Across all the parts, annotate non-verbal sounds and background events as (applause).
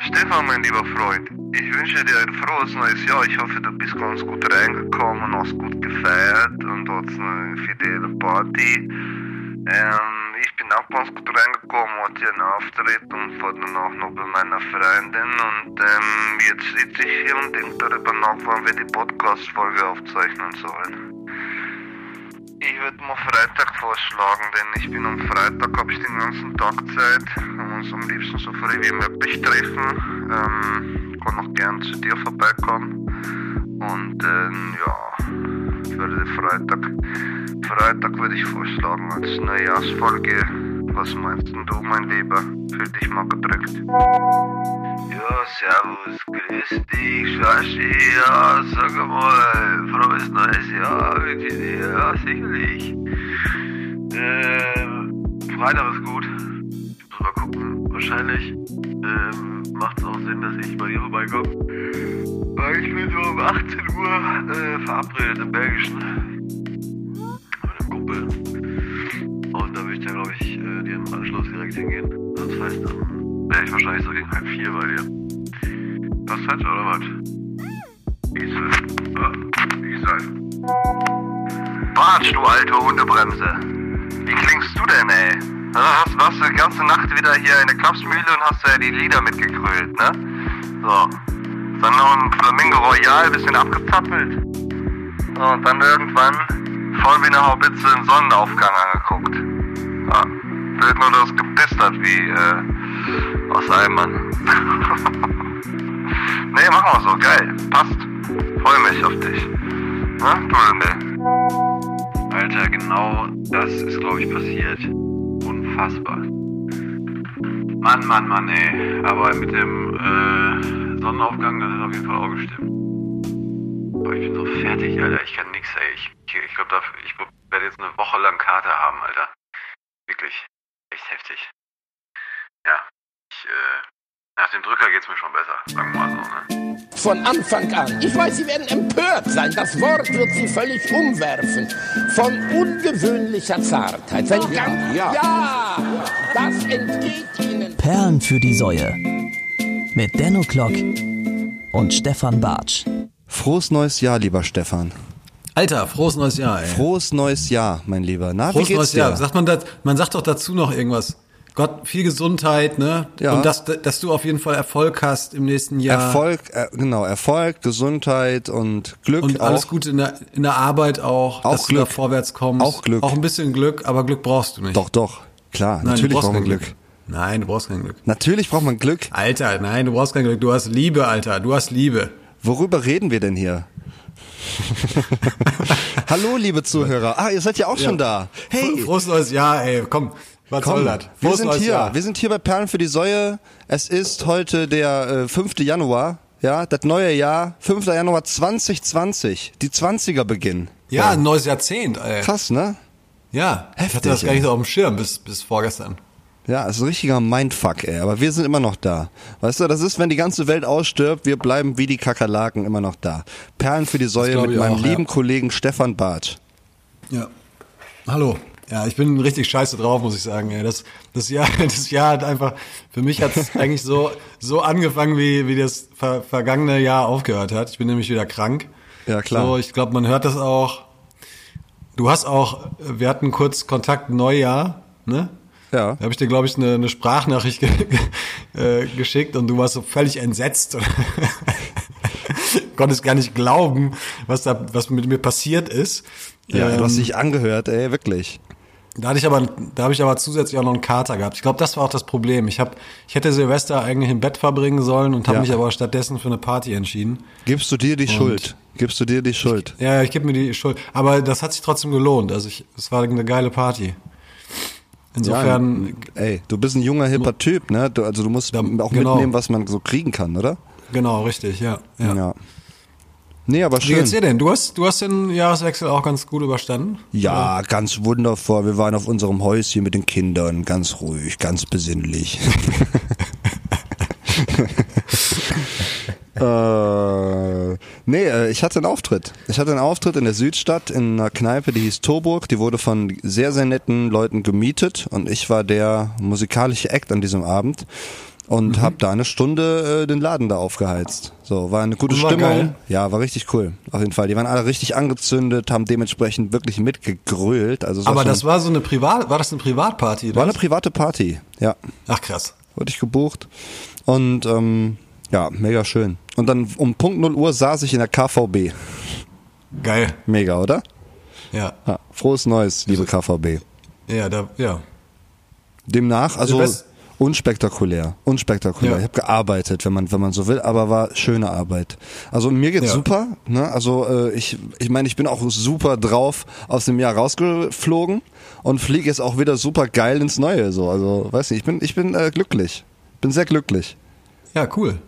Stefan, mein lieber Freund, ich wünsche dir ein frohes neues Jahr. Ich hoffe, du bist ganz gut reingekommen hast gut gefeiert und hast eine fidele Party. Ähm, ich bin auch ganz gut reingekommen, hatte einen Auftritt und war danach noch bei meiner Freundin und ähm, jetzt sitze ich hier und denke darüber nach, wann wir die Podcast-Folge aufzeichnen sollen. Ich würde mal Freitag vorschlagen, denn ich bin am Freitag, habe ich den ganzen Tag Zeit und uns am liebsten so früh wie möglich treffen. Ähm, kann auch gern zu dir vorbeikommen. Und ähm, ja, ich würde Freitag, Freitag würde ich vorschlagen als Neujahrsfolge. Was meinst denn du, mein Lieber? Fühl dich mal gedrückt. Ja, servus, grüß dich, Shashi, ja, sag mal, frohes neues Jahr wünsche ich dir, ja, sicherlich. Ähm, Freitag ist gut. Muss mal gucken, wahrscheinlich ähm, macht es auch Sinn, dass ich bei dir vorbeikomme. Weil ich bin so um 18 Uhr äh, verabredet im Belgischen. Mit einem Kumpel. Und da will ich dann, glaube ich, äh, dir im Anschluss direkt hingehen. Das heißt, dann wäre ich wahrscheinlich so gegen halb vier bei dir. Was falsch oder was? Diesel. Ja, Diesel. Bartsch, du alte Hundebremse. Wie klingst du denn, ey? Ja, hast, warst du die ganze Nacht wieder hier in der Klapsmühle und hast ja die Lieder mitgegrölt, ne? So. Dann noch ein Flamingo Royal, bisschen abgezappelt. So, und dann irgendwann voll wie eine Haubitze den Sonnenaufgang angeguckt. Ja, blöd nur, gepisst hat wie äh, aus Eimern. (laughs) nee, machen wir so, geil. Passt. Freue mich auf dich. Na, du René? Alter, genau das ist, glaube ich, passiert. Unfassbar. Mann, Mann, Mann, ey. Aber mit dem äh, Sonnenaufgang, das hat auf jeden Fall auch gestimmt. Boah, ich bin so fertig, Alter. Ich kann nix, ey. Ich, ich, ich glaube, ich werde jetzt eine Woche lang Karte haben, Alter. Wirklich. Echt heftig. Ja. Ich, äh, nach dem Drücker geht's mir schon besser. Sagen wir mal so, ne? Von Anfang an. Ich weiß, Sie werden empört sein. Das Wort wird Sie völlig umwerfen. Von ungewöhnlicher Zartheit. Sein Gang. Ja. ja, das entgeht Ihnen. Perlen für die Säue. Mit Denno Klock und Stefan Bartsch. Frohes neues Jahr, lieber Stefan. Alter, frohes neues Jahr, ey. Frohes neues Jahr, mein Lieber. Na, Frohes wie geht's neues dir? Jahr. Sagt man, das, man sagt doch dazu noch irgendwas. Gott, viel Gesundheit, ne? Ja. Und dass, dass du auf jeden Fall Erfolg hast im nächsten Jahr. Erfolg, äh, genau, Erfolg, Gesundheit und Glück Und auch. alles Gute in der, in der Arbeit auch, Auch dass du da Glück. vorwärts kommst. Auch Glück. Auch ein bisschen Glück, aber Glück brauchst du nicht. Doch, doch, klar, Nein, natürlich braucht man kein Glück. Nein, du brauchst kein Glück. Natürlich braucht man Glück. Alter, nein, du brauchst kein Glück. Du hast Liebe, Alter. Du hast Liebe. Worüber reden wir denn hier? (laughs) Hallo, liebe Zuhörer. Ah, ihr seid ja auch schon da. Hey, Frohes neues Jahr, ey. Komm, was soll komm, das? wir sind hier. Jahr. Wir sind hier bei Perlen für die Säue. Es ist heute der äh, 5. Januar. Ja, das neue Jahr, 5. Januar 2020. Die 20er beginnen. Ja, ein neues Jahrzehnt, ey. Krass, ne? Ja, ich Heftig, hatte das gar nicht so auf dem Schirm bis, bis vorgestern. Ja, es ist ein richtiger Mindfuck, ey. Aber wir sind immer noch da. Weißt du, das ist, wenn die ganze Welt ausstirbt, wir bleiben wie die Kakerlaken immer noch da. Perlen für die Säue mit ich meinem auch, lieben ja. Kollegen Stefan Barth. Ja. Hallo. Ja, ich bin richtig scheiße drauf, muss ich sagen. Ey. Das, das, Jahr, (laughs) das Jahr hat einfach, für mich hat es (laughs) eigentlich so, so angefangen, wie, wie das ver vergangene Jahr aufgehört hat. Ich bin nämlich wieder krank. Ja, klar. So, ich glaube, man hört das auch. Du hast auch, wir hatten kurz Kontakt Neujahr, ne? Ja. Da habe ich dir, glaube ich, eine, eine Sprachnachricht ge äh, geschickt und du warst so völlig entsetzt. (laughs) Konntest gar nicht glauben, was da, was mit mir passiert ist. Ja, du hast Ähm, dich angehört, ey, wirklich. Da hatte ich aber, da habe ich aber zusätzlich auch noch einen Kater gehabt. Ich glaube, das war auch das Problem. Ich habe, ich hätte Silvester eigentlich im Bett verbringen sollen und habe Ja. mich aber stattdessen für eine Party entschieden. Gibst du dir die Schuld? Gibst du dir die Schuld? Ja, ich gebe mir die Schuld. Aber das hat sich trotzdem gelohnt. Also ich, es war eine geile Party. Insofern, Ja, ey, du bist ein junger, hipper Typ, ne? Du, also du musst Ja, auch genau. mitnehmen, was man so kriegen kann, oder? genau, richtig, ja. ja. Nee, aber Wie schön. geht's dir denn? Du hast, du hast den Jahreswechsel auch ganz gut überstanden? Ja, ganz wundervoll. Wir waren auf unserem Häuschen mit den Kindern, ganz ruhig, ganz besinnlich. (laughs) äh, nee, äh, ich hatte einen Auftritt. Ich hatte einen Auftritt in der Südstadt in einer Kneipe, die hieß Toburg. Die wurde von sehr, sehr netten Leuten gemietet und ich war der musikalische Act an diesem Abend. Und hab da eine Stunde äh, den Laden da aufgeheizt. So, war eine gute war Stimmung. geil? Ja, war richtig cool. Auf jeden Fall. Die waren alle richtig angezündet, haben dementsprechend wirklich mitgegrölt. Also Aber das war so eine Privat, war das eine Privatparty? war eine Oder? private Party. Ja, Ach krass. wurde ich gebucht und ähm, ja, mega schön. Und dann um Punkt 0 Uhr saß ich in der KVB. Geil. Mega, oder? Ja. Ja, frohes Neues, liebe KVB. Ja, da, ja. Demnach, also Silvest- unspektakulär, unspektakulär. Ja. Ich habe gearbeitet, wenn man wenn man so will, aber war schöne Arbeit. Also mir geht's Ja. super. Ne? Also äh, ich ich meine, ich bin auch super drauf aus dem Jahr rausgeflogen und fliege jetzt auch wieder super geil ins Neue. So, also weiß nicht, ich bin ich bin äh, glücklich, bin sehr glücklich. Ja, cool.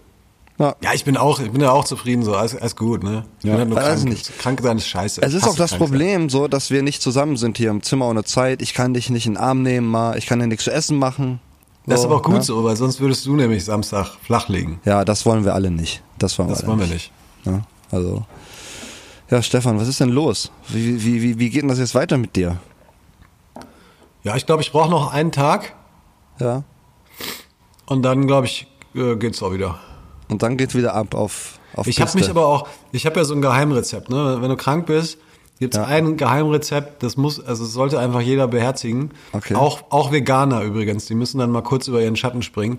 Ja. Ja, ich bin auch, ich bin ja auch zufrieden, so, alles, alles gut, ne? Ich Ja, bin halt nur krank. nicht. Krank sein ist scheiße. Es ist auch das krank sein. Problem so, dass wir nicht zusammen sind hier im Zimmer ohne Zeit. Ich kann dich nicht in den Arm nehmen, mal. Ich kann dir nichts zu essen machen. Das ist aber auch gut ne? so, weil sonst würdest du nämlich Samstag flach liegen. Ja, das wollen wir alle nicht. Das wollen wir, Das alle wollen wir nicht. Ja, also. Ja, Stefan, was ist denn los? Wie, wie, wie, wie geht denn das jetzt weiter mit dir? Ja, ich glaube, ich brauche noch einen Tag Ja. und dann, glaube ich, äh, geht's auch wieder. Und dann geht's wieder ab auf, auf Ich habe mich aber auch, ich habe ja so ein Geheimrezept, ne? Wenn du krank bist, gibt's Ja. ein Geheimrezept, das muss, also das sollte einfach jeder beherzigen. Okay. Auch, auch Veganer übrigens, die müssen dann mal kurz über ihren Schatten springen.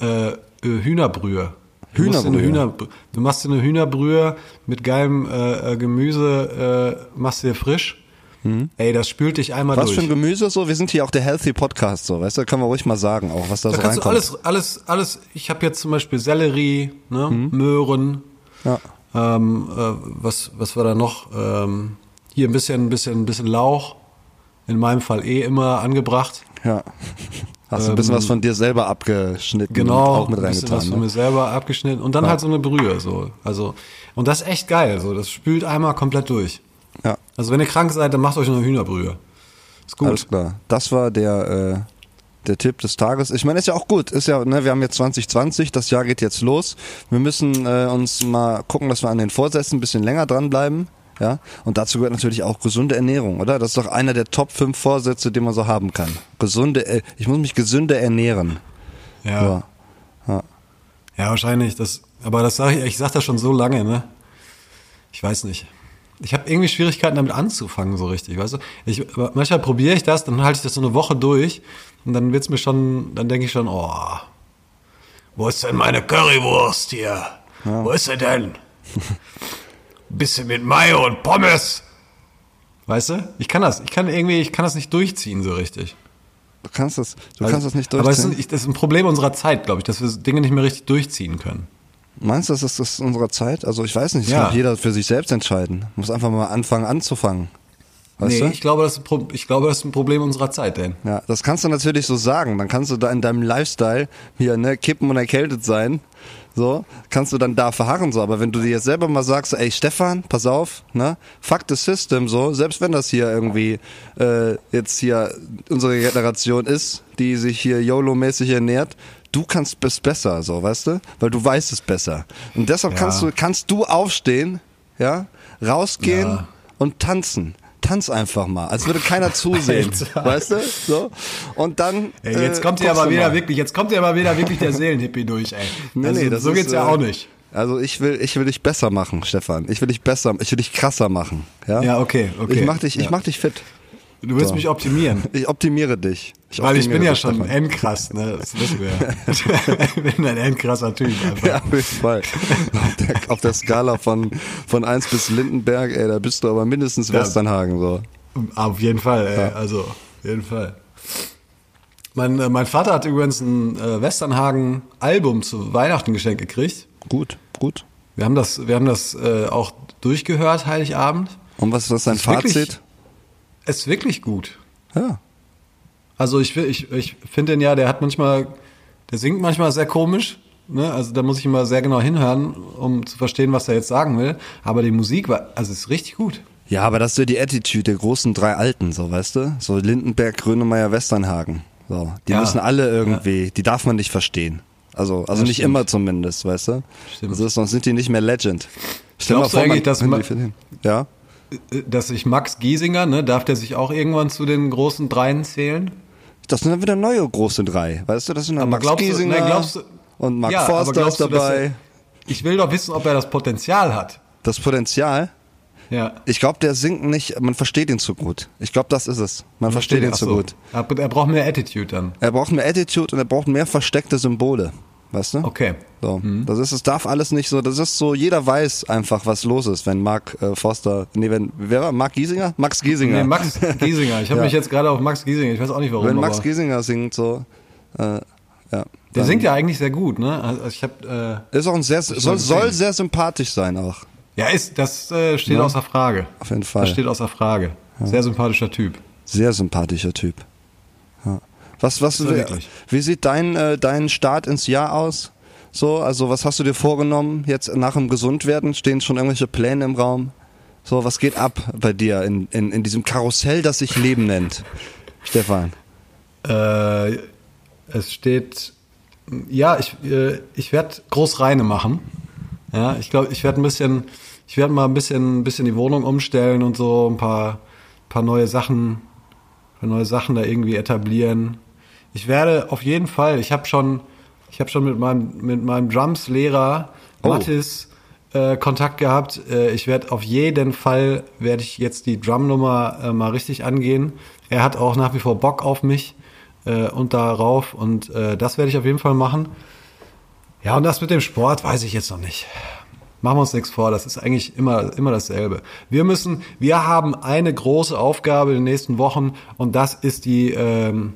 Äh, äh, Hühnerbrühe. Du Hühnerbrühe. Hühner, du machst dir eine Hühnerbrühe mit geilem äh, äh, Gemüse, äh, machst dir frisch. Ey, das spült dich einmal Mhm. Was durch. für ein Gemüse so? Wir sind hier auch der Healthy Podcast so, weißt du? Können wir ruhig mal sagen, auch was da, Da so reinkommt. alles, alles, alles. Ich habe jetzt zum Beispiel Sellerie, ne, Möhren. Ja. Ähm, äh, was, was war da noch? Ähm, hier ein bisschen, ein bisschen, ein bisschen Lauch. In meinem Fall eh immer angebracht. Ja. Hast du ein bisschen was von dir selber abgeschnitten Ähm, Genau. und auch mit ein bisschen was reingetan. von mir Ne? selber abgeschnitten und dann halt so eine Brühe, so. Also, und das ist echt geil, so. Das spült einmal komplett durch. Ja, Also, wenn ihr krank seid, dann macht euch eine Hühnerbrühe. Ist gut. alles klar. Das war der, äh, der Tipp des Tages. Ich meine, ist ja auch gut. Ist ja, ne, wir haben jetzt 2020, das Jahr geht jetzt los. Wir müssen äh, uns mal gucken, dass wir an den Vorsätzen ein bisschen länger dranbleiben. Ja, und dazu gehört natürlich auch gesunde Ernährung, oder? Das ist doch einer der Top 5 Vorsätze, den man so haben kann. Gesunde, äh, ich muss mich gesünder ernähren. Ja. Ja. Ja, wahrscheinlich. Das, aber das sage ich, ich sag das schon so lange, ne? Ich weiß nicht. Ich habe irgendwie Schwierigkeiten damit anzufangen, so richtig, weißt du? Ich, manchmal probiere ich das, dann halte ich das so eine Woche durch und dann wird's mir schon, dann denke ich schon, oh, wo ist denn meine Currywurst hier? Wo ist sie denn? (laughs) Bisschen mit Mayo und Pommes. Weißt du? Ich kann das, ich kann irgendwie, ich kann das nicht durchziehen so richtig. Du kannst das, du Also- kannst das nicht Aber es durchziehen. ist, das ist ein Problem unserer Zeit, glaube ich, dass wir Dinge nicht mehr richtig durchziehen können. Meinst du, das ist das unserer Zeit? Also ich weiß nicht, das Ja. kann jeder für sich selbst entscheiden. Muss einfach mal anfangen anzufangen. Weißt nee, du? ich glaube, das ist, ein ich glaube, das ist ein Problem unserer Zeit, denn. Ja, das kannst du natürlich so sagen. Dann kannst du da in deinem Lifestyle hier, ne, kippen und erkältet sein. So, kannst du dann da verharren so. Aber wenn du dir jetzt selber mal sagst, ey Stefan, pass auf, ne, fuck the system so, selbst wenn das hier irgendwie äh, jetzt hier unsere Generation ist, die sich hier YOLO-mäßig ernährt, du kannst es besser, so, weißt du? Weil du weißt es besser. Und deshalb Ja. kannst du, kannst du aufstehen, ja, rausgehen Ja. und tanzen. Tanz einfach mal, als würde keiner (laughs) zusehen, weißt du? So. Und dann. Ey, jetzt äh, kommt hier guckst aber wieder mal. wirklich, jetzt kommt hier aber wieder wirklich der Seelenhippie durch, ey. Nee, also, nee, das so ist, geht's ja äh, auch nicht. Also ich will, ich will dich besser machen, Stefan. Ich will dich besser, ich will dich krasser machen. Ja, Ja, okay, okay. Ich mach dich, ich Ja. mach dich fit. Du willst so. mich optimieren. (laughs) Ich optimiere dich. Weil ich bin ja schon Stefan. endkrass, ne? Das wissen wir ja. (laughs) ich bin ein endkrasser Typ einfach. Ja, auf jeden Fall. auf, der, auf der Skala von, von 1 bis Lindenberg, ey, da bist du aber mindestens Ja. Westernhagen, so. Auf jeden Fall, ey. Also, auf jeden Fall. Mein, äh, mein Vater hat übrigens ein äh, Westernhagen-Album zu Weihnachten geschenkt gekriegt. Gut, gut. Wir haben das, wir haben das äh, auch durchgehört, Heiligabend. Und was ist dein ist wirklich- Fazit? Ist wirklich gut. Ja. Also ich, ich, ich finde den ja, der hat manchmal, der singt manchmal sehr komisch. Ne? Also da muss ich immer sehr genau hinhören, um zu verstehen, was er jetzt sagen will. Aber die Musik war, also ist richtig gut. Ja, aber das ist so die Attitude der großen drei Alten, so, weißt du? So Lindenberg, Grönemeyer, Westernhagen. So. Die Ja. müssen alle irgendwie, die darf man nicht verstehen. Also, also Ja, nicht stimmt. immer zumindest, weißt du? Stimmt. Also, sonst sind die nicht mehr Legend. Stell Glaubst du eigentlich, dass hören ma- die viel hin. Ja? Dass sich Max Giesinger, ne, darf der sich auch irgendwann zu den großen Dreien zählen? Das sind dann wieder neue große drei, weißt du? Das sind dann Aber Max glaubst du, Giesinger. nein, glaubst du, Und Mark Ja, Forster ist du, dabei. er- Ich will doch wissen, ob er das Potenzial hat. Das Potenzial. Ja. Ich glaube, der singt nicht, man versteht ihn zu gut. Ich glaube, das ist es. Man versteht ihn Ach zu so. gut. Aber Er braucht mehr Attitude dann. Er braucht mehr Attitude und er braucht mehr versteckte Symbole. Weißt du? Okay. So, das ist, es darf alles nicht so, das ist so, jeder weiß einfach, was los ist, wenn Mark äh, Forster, nee, wenn, wer war, Mark Giesinger? Max Giesinger. Nee, Max Giesinger. Ich habe (laughs) Ja. mich jetzt gerade auf Max Giesinger, ich weiß auch nicht warum. wenn Max Giesinger singt, so, äh, ja. der singt ja eigentlich sehr gut, ne? Also ich habe Ist auch ein sehr, soll, soll sehr sympathisch sein auch. äh, ja ist das äh, steht Ja. außer Frage. Auf jeden Fall. Das steht außer Frage. Sehr sympathischer Typ. Sehr sympathischer Typ. Was, was, wie, wie sieht dein, äh, dein Start ins Jahr aus? So, also was hast du dir vorgenommen jetzt nach dem Gesundwerden? Stehen schon irgendwelche Pläne im Raum? So, was geht ab bei dir in, in, in diesem Karussell, das sich Leben nennt? (laughs) Stefan. Äh, es steht, ja, ich, äh, ich werde Großreine machen. Ja, ich glaube, ich werde ein bisschen, ich werde mal ein bisschen, ein bisschen die Wohnung umstellen und so, ein paar, paar neue Sachen, paar neue Sachen da irgendwie etablieren. Ich werde auf jeden Fall, ich habe schon, ich habe schon mit meinem, mit meinem Drums-Lehrer Oh. Mattis äh, Kontakt gehabt. Äh, ich werde auf jeden Fall, werde ich jetzt die Drumnummer äh, mal richtig angehen. Er hat auch nach wie vor Bock auf mich äh, und darauf und äh, das werde ich auf jeden Fall machen. Ja, und das mit dem Sport weiß ich jetzt noch nicht. Machen wir uns nichts vor, das ist eigentlich immer, immer dasselbe. Wir müssen, wir haben eine große Aufgabe in den nächsten Wochen und das ist die, ähm,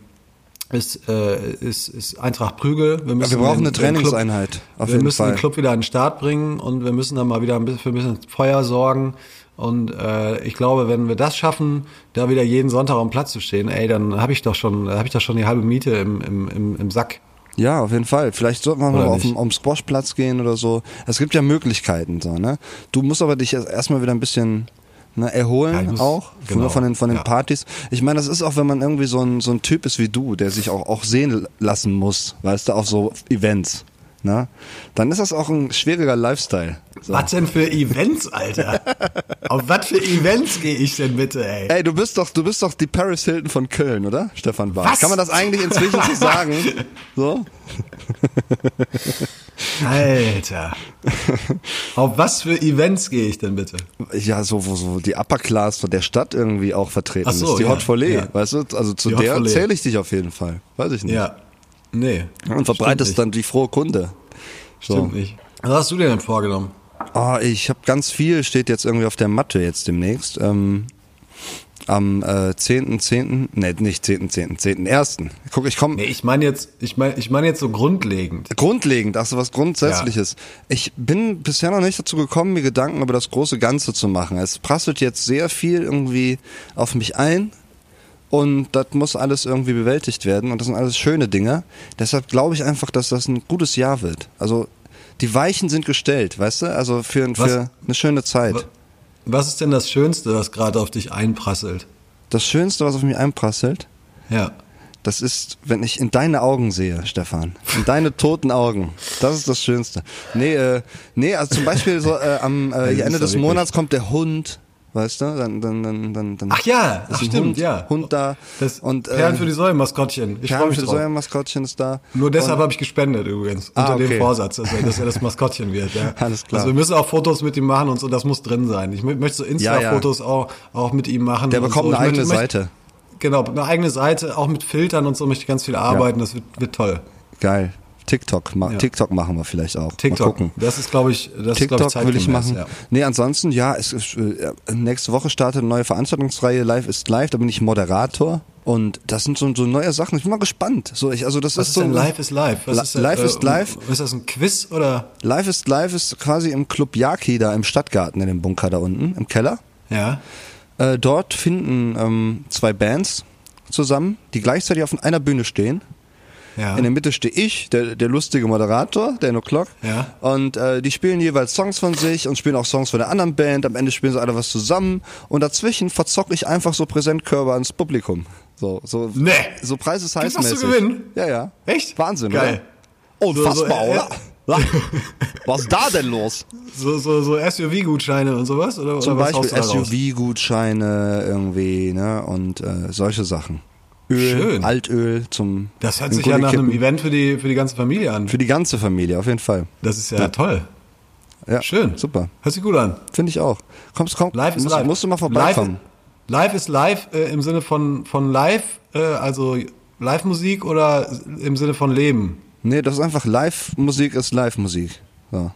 ist, äh, ist, ist Eintracht Prügel. Wir, müssen wir brauchen den- eine den Club- Trainingseinheit, auf wir jeden müssen Fall. den Club wieder an den Start bringen und wir müssen dann mal wieder ein bisschen, für ein bisschen Feuer sorgen. Und äh, ich glaube, wenn wir das schaffen, da wieder jeden Sonntag am Platz zu stehen, ey, dann habe ich doch schon, habe ich doch schon die halbe Miete im, im, im, im Sack. Ja, auf jeden Fall. Vielleicht sollten wir mal auf den, aufs Squashplatz gehen oder so. Es gibt ja Möglichkeiten, so, ne? Du musst aber dich erst- erstmal wieder ein bisschen ne, erholen Ja, muss- auch genau, von den, von den ja. Partys. Ich meine, das ist auch, wenn man irgendwie so ein, so ein Typ ist wie du, der sich auch, auch sehen lassen muss, weißt du, auf so Events. Ne? Dann ist das auch ein schwieriger Lifestyle. So. Was denn für Events, Alter? (laughs) Auf was für Events gehe ich denn bitte, ey? Ey, du bist doch, du bist doch die Paris Hilton von Köln, oder? Stefan Barth. Was? Kann man das eigentlich inzwischen so sagen? (laughs) So? (laughs) Alter. Auf was für Events gehe ich denn bitte? Ja, so, wo so die Upper Class von der Stadt irgendwie auch vertreten Ach so, ist. Die ja, Hot Follet, ja. weißt du? Also zu Die der zähle ich dich auf jeden Fall. Weiß ich nicht. Ja. Nee. Und verbreitest dann die frohe Kunde. nicht. Stimmt nicht. Was hast du dir denn vorgenommen? Oh, ich habe ganz viel, steht jetzt irgendwie auf der Matte jetzt demnächst. Ähm, am äh, 10.10., ne, nicht 10.10., 10.1. Guck, ich komme Nee, ich meine jetzt, ich meine, ich meine jetzt so grundlegend. Grundlegend, ach so was Grundsätzliches. Ich bin bisher noch nicht dazu gekommen, mir Gedanken über das große Ganze zu machen. Es prasselt jetzt sehr viel irgendwie auf mich ein und das muss alles irgendwie bewältigt werden und das sind alles schöne Dinge. Deshalb glaube ich einfach, dass das ein gutes Jahr wird. Also die Weichen sind gestellt, weißt du? Also für, Was- für eine schöne Zeit. Was ist denn das Schönste, was gerade auf dich einprasselt? Das Schönste, was auf mich einprasselt, Ja. Das ist, wenn ich in deine Augen sehe, Stefan. In deine (laughs) toten Augen. Das ist das Schönste. Nee, äh, nee, also zum Beispiel so äh, am äh, Ende des Monats kommt der Hund, weißt du? Dann, dann, dann, dann, dann Ach ja, ach ein stimmt, Hund, ja. Hund da. Das und äh, Perlen für die Säule Maskottchen. Ich freue mich für die drauf. Säulenmaskottchen ist da. Nur deshalb habe ich gespendet übrigens. Ah, unter okay. dem Vorsatz, dass er, dass er das (laughs) Maskottchen wird. Ja. Alles klar. Also wir müssen auch Fotos mit ihm machen und so, das muss drin sein. Ich mö- möchte so Insta-Fotos auch, auch mit ihm machen. Der bekommt so. eine eigene möchte, Seite. Genau, eine eigene Seite, auch mit Filtern und so möchte ich ganz viel arbeiten. Das wird, wird toll. Geil. TikTok, Ja. TikTok machen wir vielleicht auch. Mal TikTok, gucken. das ist, glaube ich, das ist, TikTok ich, will ich machen. Ja. Nee, ansonsten, ja, es ist, äh, nächste Woche startet eine neue Veranstaltungsreihe Live ist live, da bin ich Moderator und das sind so, so neue Sachen. Ich bin mal gespannt. So, ich, also das Was ist ist so denn Live is Live? Was ist, äh, Live äh, is Live? Ist das ein Quiz oder? Live ist live ist quasi im Club Yaki da im Stadtgarten in dem Bunker da unten im Keller. Ja. Äh, dort finden ähm, zwei Bands zusammen, die gleichzeitig auf einer Bühne stehen. Ja. In der Mitte stehe ich, der, der lustige Moderator, Dan O'Clock. Ja. Und äh, die spielen jeweils Songs von sich und spielen auch Songs von der anderen Band. Am Ende spielen sie alle was zusammen. Und dazwischen verzocke ich einfach so Präsentkörper ans Publikum. So, so, Nee. so Preis was heißmäßig. zu gewinnen? Ja, ja. Echt? Wahnsinn, Geil. oder? Unfassbar, So, so, oder? (laughs) Was ist da denn los? So, so, so SUV-Gutscheine und sowas? Oder, Zum oder Beispiel? SUV-Gutscheine irgendwie, ne? Und äh, solche Sachen. Öl, Schön. Altöl zum Das hört sich ja nach einem Gully-Kippen. Event für die, für die ganze Familie an. Für die ganze Familie, auf jeden Fall. Das ist ja, toll. Ja, Schön. Super. Hört sich gut an. Finde ich auch. Kommst, komm, Live ist musst, live. musst du mal vorbeikommen. Live, live ist live äh, im Sinne von, von live, äh, also Live-Musik oder im Sinne von Leben? Nee, das ist einfach Live-Musik ist Live-Musik. So.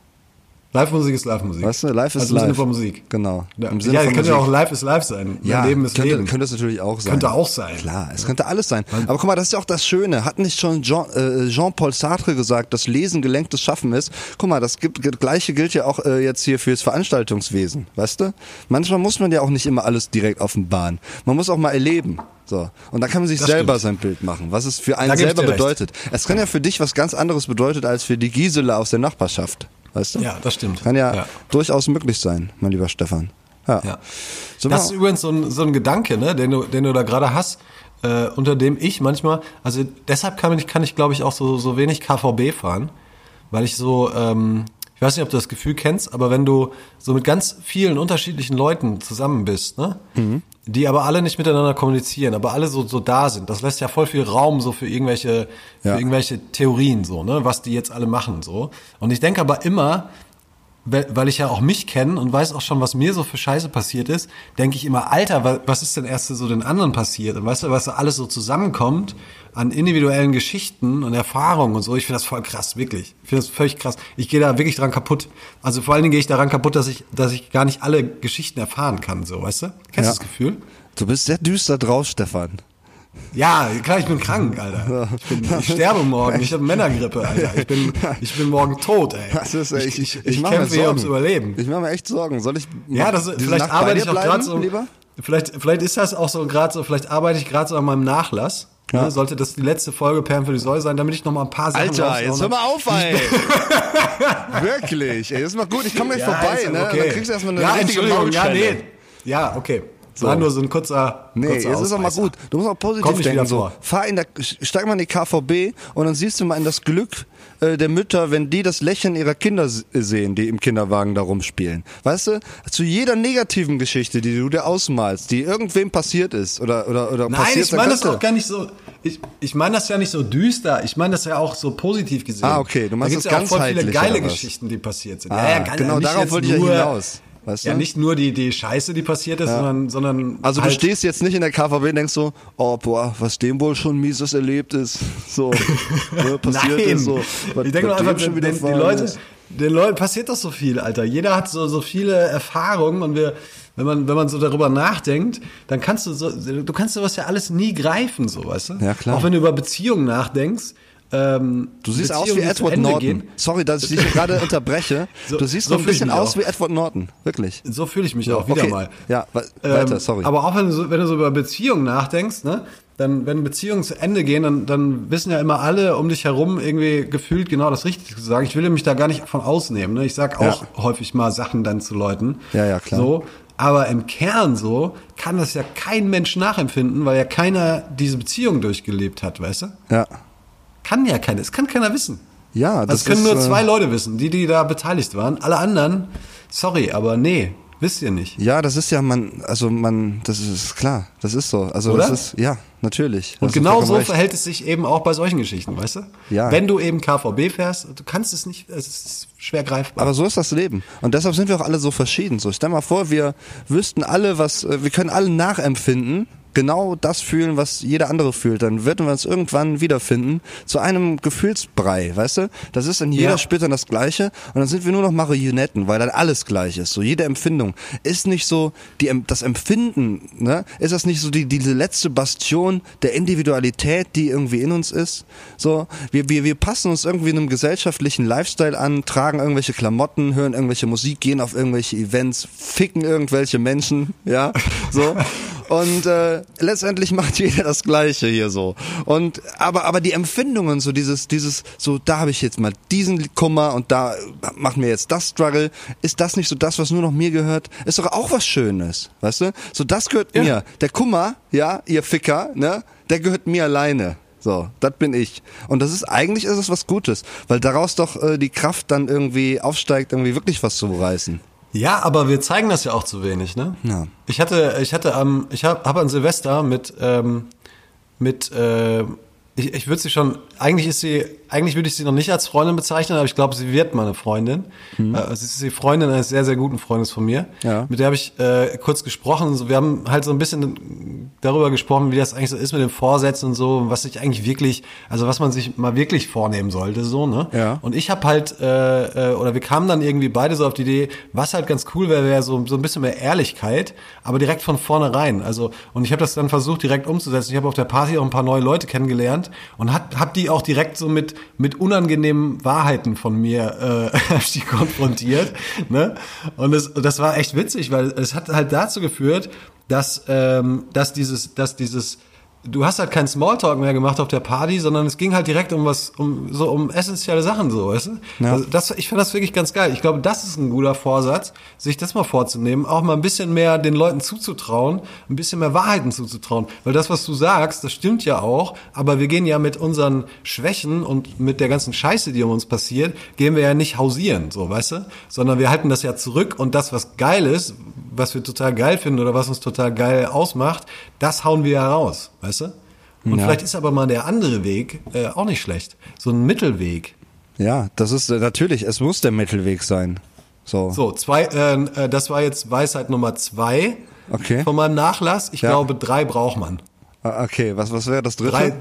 Live-Musik ist Live-Musik. Weißt du, live ist also live. Im Sinne von Musik. Genau. Ja, Im Sinne ja von könnte ja Musik. auch Live ist Live sein. Ja, Leben ist könnte, Leben. könnte es natürlich auch sein. Könnte auch sein. Klar, es könnte alles sein. Aber guck mal, das ist ja auch das Schöne. Hat nicht schon Jean, äh, Jean-Paul Sartre gesagt, dass Lesen gelenktes Schaffen ist? Guck mal, das gibt, gleiche gilt ja auch äh, jetzt hier fürs Veranstaltungswesen, weißt du? Manchmal muss man ja auch nicht immer alles direkt offenbaren. Man muss auch mal erleben. So. Und dann kann man sich Das selber stimmt. sein Bild machen, was es für einen Da selber bedeutet. Es kann ja für dich was ganz anderes bedeuten als für die Gisela aus der Nachbarschaft. Weißt du? Ja, das stimmt. Kann ja, Ja. durchaus möglich sein, mein lieber Stefan. Ja. Ja. So, Das ist übrigens so ein, so ein Gedanke, ne, den du, den du da gerade hast, äh, unter dem ich manchmal, also deshalb kann ich, kann ich glaube ich auch so, so wenig KVB fahren, weil ich so, ähm, ich weiß nicht, ob du das Gefühl kennst, aber wenn du so mit ganz vielen unterschiedlichen Leuten zusammen bist, ne, Mhm. Die aber alle nicht miteinander kommunizieren, aber alle so, so da sind, das lässt ja voll viel Raum so für irgendwelche, Ja. für irgendwelche Theorien, so, ne, was die jetzt alle machen, so. Und ich denke aber immer, weil ich ja auch mich kenne und weiß auch schon, was mir so für Scheiße passiert ist, denke ich immer, Alter, wa- was ist denn erst so den anderen passiert? Und weißt du, was da alles so zusammenkommt an individuellen Geschichten und Erfahrungen und so, ich finde das voll krass, wirklich. Ich finde das völlig krass. Ich gehe da wirklich dran kaputt. Also vor allen Dingen gehe ich daran kaputt, dass ich, dass ich gar nicht alle Geschichten erfahren kann, so, weißt du? Kennst du Ja. das Gefühl? Du bist sehr düster drauf, Stefan. Ja, klar, ich bin krank, Alter. Ich, bin, ich sterbe morgen. Ich habe Männergrippe, Alter. Ich bin, (laughs) ich bin morgen tot, ey. Das ist, äh, ich, ich, ich, ich kämpfe hier ums. Überleben. Ich mache mir echt Sorgen. Soll ich Ja, das, vielleicht Nacht bei arbeite ich auch gerade so. lieber? Vielleicht, vielleicht ist das auch so gerade so, vielleicht arbeite ich gerade so an meinem Nachlass. Ja. Ne, sollte das die letzte Folge Perlen für die Säule sein, damit ich noch mal ein paar Sachen Alter, jetzt hör kann. mal auf, ey. (laughs) Wirklich, ey, das ist mal gut. Ich komme gleich Ja, vorbei, ist ne? okay. Dann kriegst du erstmal eine ja, richtige Entschuldigung, ja, nee. Ja, okay. War nur so ein kurzer, Nee, kurzer jetzt ist auch mal gut. Du musst auch positiv denken. So. Fahr in der, steig mal in die KVB und dann siehst du mal in das Glück äh, der Mütter, wenn die das Lächeln ihrer Kinder sehen, die im Kinderwagen da rumspielen. Weißt du, zu jeder negativen Geschichte, die du dir ausmalst, die irgendwem passiert ist oder oder oder Nein, passiert, ich meine das auch gar nicht so. Ich, ich meine das ja nicht so düster. Ich meine das ja auch so positiv gesehen. Ah, okay, du meinst da das ja auch voll viele geile? Geschichten, die passiert sind. Ah, ja, ja, geil, genau, darauf wollte ich ja hinaus. Weißt du? Ja, nicht nur die, die Scheiße, die passiert ist, sondern, sondern. Also halt, du stehst jetzt nicht in der KVB und denkst so, oh boah, was dem wohl schon mieses erlebt ist, so (laughs) ne, passiert Nein, ist, so. was- ich denke einfach, schon den, den, die Leute, den Leuten passiert doch so viel, Alter. Jeder hat so, so viele Erfahrungen und wir, wenn man, wenn man so darüber nachdenkt, dann kannst du so, du kannst sowas ja alles nie greifen, so, weißt du? Ja, klar. Auch wenn du über Beziehungen nachdenkst, ähm, Du siehst aus wie Edward Norton. gehen. Sorry, dass ich dich gerade unterbreche. So- du siehst so ein bisschen aus auch. wie Edward Norton, wirklich. So fühle ich mich auch wieder okay. mal. Ja, we Ähm, weiter, sorry. Aber auch wenn du, so, wenn du so über Beziehungen nachdenkst, ne, dann, wenn Beziehungen zu Ende gehen, dann, dann wissen ja immer alle um dich herum irgendwie gefühlt genau das Richtige zu sagen. Ich will mich da gar nicht von ausnehmen. Ne? Ich sag auch häufig mal Sachen dann zu Leuten. Ja, ja, klar. So. Aber im Kern so kann das ja kein Mensch nachempfinden, weil ja keiner diese Beziehung durchgelebt hat, weißt du? ja. Kann ja keiner, das kann keiner wissen. Ja, Das, das können ist, nur äh, zwei Leute wissen, die, die da beteiligt waren. Alle anderen, sorry, aber nee, wisst ihr nicht. Ja, das ist ja man, also man, das ist klar, das ist so. Also Oder? das ist, ja, natürlich. Und genau so recht. verhält es sich eben auch bei solchen Geschichten, weißt du? Ja. Wenn du eben KVB fährst, du kannst es nicht, es ist schwer greifbar. Aber so ist das Leben. Und deshalb sind wir auch alle so verschieden. So, stell mal vor, wir wüssten alle, was, äh, wir können alle nachempfinden, genau das fühlen, was jeder andere fühlt. Dann würden wir uns irgendwann wiederfinden zu einem Gefühlsbrei, weißt du? Das ist in jeder Ja. spürt dann das Gleiche und dann sind wir nur noch Marionetten, weil dann alles gleich ist. So jede Empfindung ist nicht so die das Empfinden, ne? Ist das nicht so die diese letzte Bastion der Individualität, die irgendwie in uns ist? So wir wir wir passen uns irgendwie einem gesellschaftlichen Lifestyle an, tragen irgendwelche Klamotten, hören irgendwelche Musik, gehen auf irgendwelche Events, ficken irgendwelche Menschen, ja? So (laughs) und äh, letztendlich macht jeder das Gleiche hier so. Und aber aber die Empfindungen, so dieses dieses so da habe ich jetzt mal diesen Kummer und da macht mir jetzt das Struggle. Ist das nicht so das, was nur noch mir gehört? Ist doch auch was Schönes, weißt du? So das gehört Ja. mir. Der Kummer, ja, ihr Ficker, ne? Der gehört mir alleine. So, das bin ich. Und das ist eigentlich ist es was Gutes, weil daraus doch äh, die Kraft dann irgendwie aufsteigt, irgendwie wirklich was zu reißen. Ja, aber wir zeigen das ja auch zu wenig, ne? Ja. Ich hatte, ich hatte am, ich habe hab an Silvester mit, ähm, mit, äh, ich, ich würde sie schon, eigentlich ist sie, eigentlich würde ich sie noch nicht als Freundin bezeichnen, aber ich glaube, sie wird meine Freundin. Äh, sie ist die Freundin eines sehr, sehr guten Freundes von mir. Ja. Mit der habe ich äh, kurz gesprochen. So, Wir haben halt so ein bisschen darüber gesprochen, wie das eigentlich so ist mit den Vorsätzen und so, was sich eigentlich wirklich, also was man sich mal wirklich vornehmen sollte, so, ne? Ja. Und ich habe halt, äh, äh, oder wir kamen dann irgendwie beide so auf die Idee, was halt ganz cool wäre, wäre so, so ein bisschen mehr Ehrlichkeit, aber direkt von vornherein. Also, und ich habe das dann versucht, direkt umzusetzen. Ich habe auf der Party auch ein paar neue Leute kennengelernt und hat, hab die auch direkt so mit, mit unangenehmen Wahrheiten von mir äh, (laughs) konfrontiert. Ne? Und das, das war echt witzig, weil es hat halt dazu geführt, dass, ähm, dass dieses, dass dieses du hast halt keinen Smalltalk mehr gemacht auf der Party, sondern es ging halt direkt um was, um so um essentielle Sachen so, weißt du? Ja. Also das, ich fand das wirklich ganz geil. Ich glaube, das ist ein guter Vorsatz, sich das mal vorzunehmen, auch mal ein bisschen mehr den Leuten zuzutrauen, ein bisschen mehr Wahrheiten zuzutrauen, weil das, was du sagst, das stimmt ja auch, aber wir gehen ja mit unseren Schwächen und mit der ganzen Scheiße, die um uns passiert, gehen wir ja nicht hausieren, so, weißt du? Sondern wir halten das ja zurück und das, was geil ist, was wir total geil finden oder was uns total geil ausmacht, das hauen wir ja raus, weißt du? Und Ja. vielleicht ist aber mal der andere Weg äh, auch nicht schlecht. So ein Mittelweg. Ja, das ist äh, natürlich, es muss der Mittelweg sein. So. So, zwei, äh, äh, das war jetzt Weisheit Nummer zwei Okay. von meinem Nachlass. Ich Ja. glaube, drei braucht man. Ah, Okay, was, was wäre das dritte? Drei,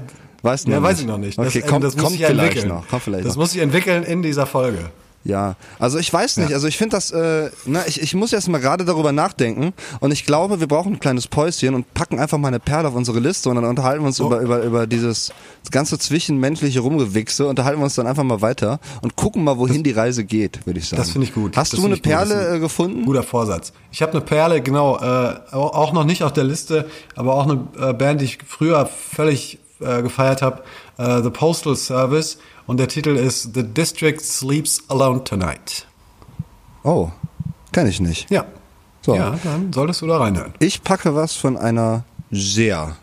weißt du ja, weiß ich noch nicht. Okay, das, kommt, das muss kommt ich entwickeln. noch. Kommt vielleicht das noch. muss ich entwickeln in dieser Folge. Ja, also ich weiß nicht, also ich finde das, äh, na, ich, ich muss jetzt mal gerade darüber nachdenken und ich glaube, wir brauchen ein kleines Päuschen und packen einfach mal eine Perle auf unsere Liste und dann unterhalten wir uns Oh. über, über, über dieses ganze zwischenmenschliche Rumgewichse, unterhalten wir uns dann einfach mal weiter und gucken mal, wohin die Reise geht, würde ich sagen. Das finde ich gut. Hast Das du eine. Das Perle ist äh, gefunden? Guter Vorsatz. Ich habe eine Perle, genau, äh, auch auch noch nicht auf der Liste, aber auch eine äh, Band, die ich früher völlig äh, gefeiert habe, äh, The Postal Service. Und der Titel ist The District Sleeps Alone Tonight. Oh, kenne ich nicht. Ja. So. Ja, dann solltest du da reinhören. Ich packe was von einer sehr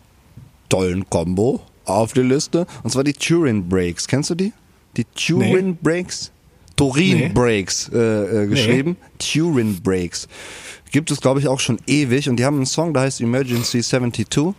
tollen Combo auf die Liste. Und zwar die Turin Breaks. Kennst du die? Die Turin Nee. Breaks? Turin Nee. Breaks äh, äh, geschrieben. Turin Breaks. Gibt es, glaube ich, auch schon ewig. Und die haben einen Song, der heißt Emergency 72.